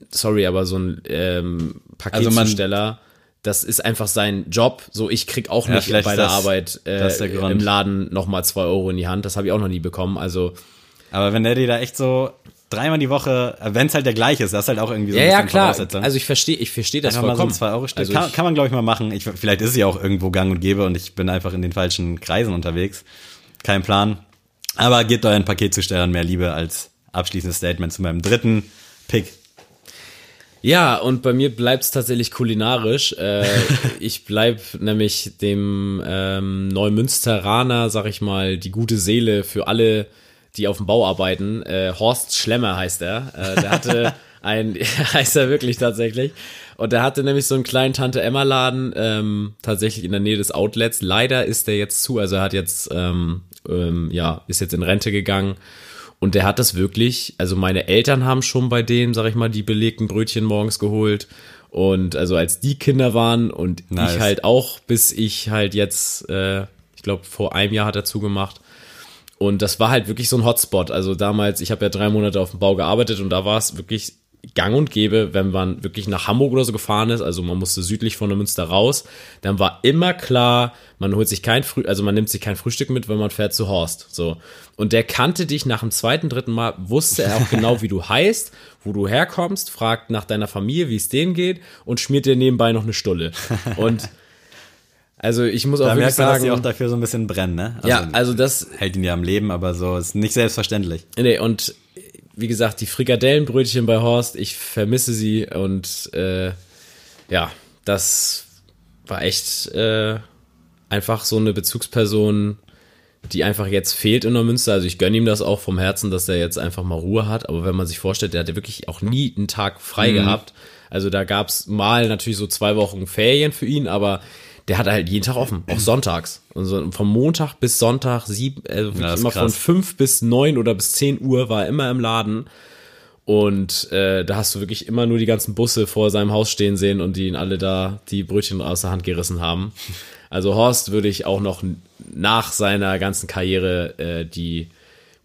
sorry, aber so ein ähm, Also Paketzusteller, das ist einfach sein Job. So, ich krieg auch Ja, nicht bei der das- Arbeit das der äh, Grund. im Laden noch mal zwei Euro in die Hand. Das habe ich auch noch nie bekommen. Also Aber wenn der dir da echt so dreimal die Woche, wenn es halt der gleiche ist, das ist halt auch irgendwie so ja, ein ja, bisschen klar. Voraussetzung. Also ich verstehe, ich verstehe das Einfach mal so vollkommen. ein 2 Euro Stück. Also kann, kann man, glaube ich, mal machen. Ich, vielleicht ist ja auch irgendwo gang und gäbe und ich bin einfach in den falschen Kreisen unterwegs. Kein Plan. Aber gebt euren Paketzustellern mehr Liebe als abschließendes Statement zu meinem dritten Pick. ja, und bei mir bleibt's tatsächlich kulinarisch. Äh, ich bleib nämlich dem ähm, Neumünsteraner, sag ich mal, die gute Seele für alle, die auf dem Bau arbeiten. Äh, Horst Schlemmer heißt er. Äh, der hatte ein, heißt er wirklich tatsächlich. Und der hatte nämlich so einen kleinen Tante-Emma-Laden, ähm, tatsächlich in der Nähe des Outlets. Leider ist der jetzt zu, also er hat jetzt, ähm, ähm, ja, ist jetzt in Rente gegangen. Und der hat das wirklich, also meine Eltern haben schon bei dem, sag ich mal, die belegten Brötchen morgens geholt. Und also als die Kinder waren und Nice. ich halt auch, bis ich halt jetzt, äh, ich glaube, vor einem Jahr hat er zugemacht. Und das war halt wirklich so ein Hotspot. Also damals, ich habe ja drei Monate auf dem Bau gearbeitet und da war es wirklich gang und gäbe, wenn man wirklich nach Hamburg oder so gefahren ist, also man musste südlich von der Münster raus, dann war immer klar, man holt sich kein Früh, also man nimmt sich kein Frühstück mit, wenn man fährt zu Horst, so. Und der kannte dich nach dem zweiten, dritten Mal, wusste er auch genau, wie du heißt, wo du herkommst, fragt nach deiner Familie, wie es denen geht und schmiert dir nebenbei noch eine Stulle. Und also ich muss auch Da wirklich man, dass sagen, die auch dafür so ein bisschen brennen, ne? ja, also das, hält ihn ja am Leben, aber so ist nicht selbstverständlich. Nee, und wie gesagt, die Frikadellenbrötchen bei Horst, ich vermisse sie und äh, ja, das war echt äh, einfach so eine Bezugsperson, die einfach jetzt fehlt in Neumünster. Also ich gönne ihm das auch vom Herzen, dass er jetzt einfach mal Ruhe hat. Aber wenn man sich vorstellt, der hat ja wirklich auch nie einen Tag frei gehabt. Also da gab's mal natürlich so zwei Wochen Ferien für ihn, aber der hat halt jeden Tag offen, auch sonntags. Und so vom Montag bis Sonntag, sieben, also ist immer von krass. fünf bis neun oder bis zehn Uhr war er immer im Laden. Und äh, da hast du wirklich immer nur die ganzen Busse vor seinem Haus stehen sehen und die ihn alle da die Brötchen aus der Hand gerissen haben. Also Horst würde ich auch noch nach seiner ganzen Karriere äh, die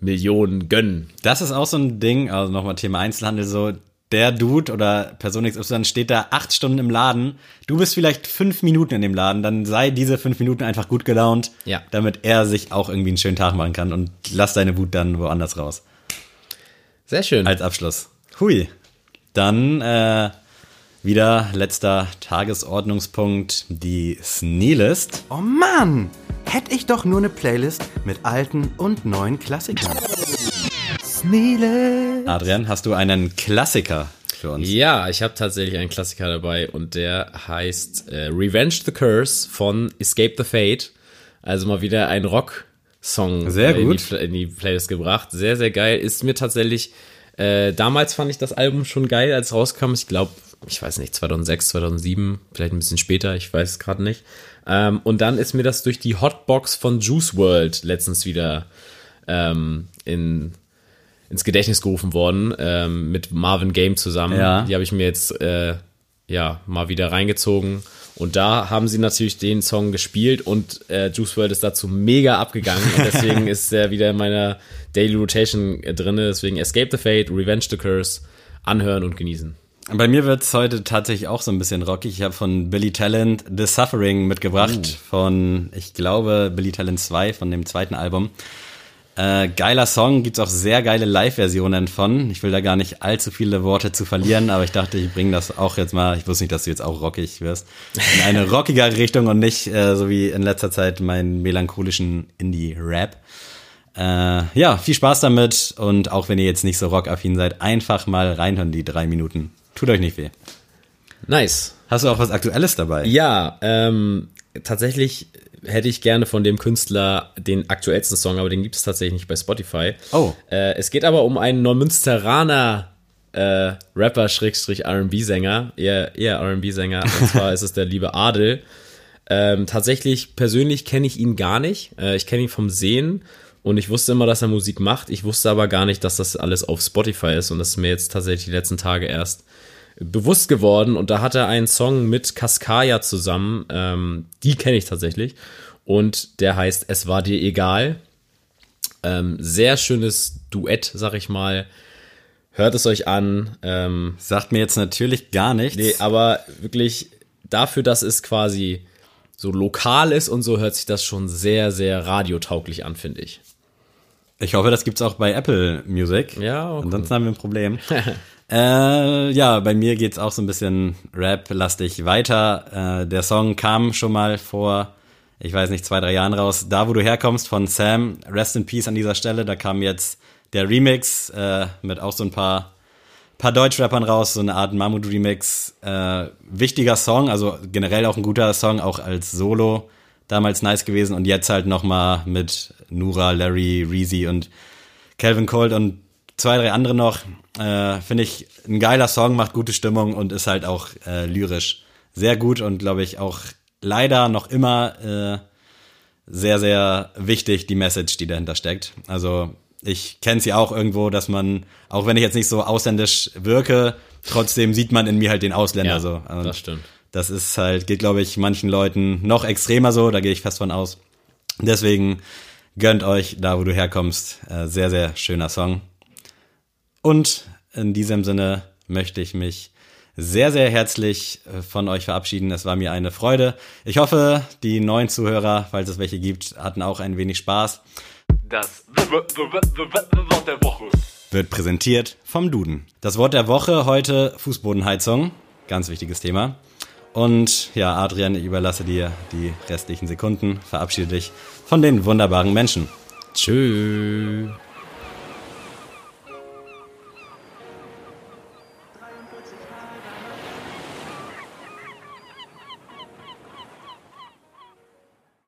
Millionen gönnen. Das ist auch so ein Ding, also nochmal Thema Einzelhandel, so der Dude oder Person XY steht da acht Stunden im Laden, du bist vielleicht fünf Minuten in dem Laden, dann sei diese fünf Minuten einfach gut gelaunt, Ja. damit er sich auch irgendwie einen schönen Tag machen kann und lass deine Wut dann woanders raus. Sehr schön. Als Abschluss. Hui. Dann äh, wieder letzter Tagesordnungspunkt, die Sneelist. Oh Mann! Hätte ich doch nur eine Playlist mit alten und neuen Klassikern. Sneele. Adrian, hast du einen Klassiker für uns? Ja, ich habe tatsächlich einen Klassiker dabei und der heißt äh, Revenge the Curse von Escape the Fate. Also mal wieder ein Rock-Song Sehr äh, in, gut. die, in die Playlist gebracht. Sehr, sehr geil. Ist mir tatsächlich, äh, damals fand ich das Album schon geil, als es rauskam. Ich glaube, ich weiß nicht, 2006, 2007, vielleicht ein bisschen später, ich weiß es gerade nicht. Ähm, und dann ist mir das durch die Hotbox von Juice World letztens wieder ähm, in ins Gedächtnis gerufen worden ähm, mit Marvin Game zusammen. Ja. Die habe ich mir jetzt äh, ja mal wieder reingezogen. Und da haben sie natürlich den Song gespielt und äh, Juice WRLD ist dazu mega abgegangen. Und deswegen ist er wieder in meiner Daily Rotation äh, drin. Deswegen Escape the Fate, Revenge the Curse, anhören und genießen. Bei mir wird's heute tatsächlich auch so ein bisschen rockig. Ich habe von Billy Talent The Suffering mitgebracht. Von, ich glaube, Billy Talent 2, von dem zweiten Album. Äh, geiler Song, gibt's auch sehr geile Live-Versionen von. Ich will da gar nicht allzu viele Worte zu verlieren, aber ich dachte, ich bringe das auch jetzt mal, ich wusste nicht, dass du jetzt auch rockig wirst, in eine rockigere Richtung und nicht äh, so wie in letzter Zeit meinen melancholischen Indie-Rap. Äh, ja, viel Spaß damit und auch wenn ihr jetzt nicht so rockaffin seid, einfach mal reinhören, die drei Minuten. Tut euch nicht weh. Nice. Hast du auch was Aktuelles dabei? Ja, ähm, tatsächlich hätte ich gerne von dem Künstler den aktuellsten Song, aber den gibt es tatsächlich nicht bei Spotify. Oh. Äh, es geht aber um einen Neumünsteraner äh, Rapper Schrägstrich R&B-Sänger, eher, eher R&B-Sänger, und zwar ist es der liebe Adel. Ähm, tatsächlich, persönlich kenne ich ihn gar nicht. Äh, ich kenne ihn vom Sehen und ich wusste immer, dass er Musik macht. Ich wusste aber gar nicht, dass das alles auf Spotify ist und das ist mir jetzt tatsächlich die letzten Tage erst bewusst geworden und da hat er einen Song mit Kaskaya zusammen, ähm, die kenne ich tatsächlich und der heißt Es war dir egal. Ähm, sehr schönes Duett, sag ich mal. Hört es euch an. Ähm, Sagt mir jetzt natürlich gar nichts. nee, aber wirklich dafür, dass es quasi so lokal ist und so, hört sich das schon sehr, sehr radiotauglich an, finde ich. Ich hoffe, das gibt's auch bei Apple Music. Ja, okay. Ansonsten haben wir ein Problem. äh, ja, bei mir geht's auch so ein bisschen Rap-lastig weiter. Äh, der Song kam schon mal vor, ich weiß nicht, zwei, drei Jahren raus. Da, wo du herkommst, von Sam. Rest in Peace an dieser Stelle. Da kam jetzt der Remix äh, mit auch so ein paar, paar Deutschrappern raus, so eine Art Mammut-Remix. Äh, wichtiger Song, also generell auch ein guter Song, auch als Solo damals nice gewesen und jetzt halt nochmal mit Nura, Larry, Reezy und Calvin Colt und zwei, drei andere noch. Äh, Finde ich ein geiler Song, macht gute Stimmung und ist halt auch äh, lyrisch sehr gut und glaube ich auch leider noch immer äh, sehr, sehr wichtig, die Message, die dahinter steckt. Also ich kenne sie auch irgendwo, dass man, auch wenn ich jetzt nicht so ausländisch wirke, trotzdem sieht man in mir halt den Ausländer Ja, so. Und das stimmt. Das ist halt, geht glaube ich manchen Leuten noch extremer so, da gehe ich fest von aus. Deswegen gönnt euch da, wo du herkommst. Äh, sehr, sehr schöner Song. Und in diesem Sinne möchte ich mich sehr, sehr herzlich äh, von euch verabschieden. Es war mir eine Freude. Ich hoffe, die neuen Zuhörer, falls es welche gibt, hatten auch ein wenig Spaß. Das Wort der Woche. Wird präsentiert vom Duden. Das Wort der Woche heute Fußbodenheizung. Ganz wichtiges Thema. Und ja, Adrian, ich überlasse dir die restlichen Sekunden. Verabschiede dich von den wunderbaren Menschen. Tschüss.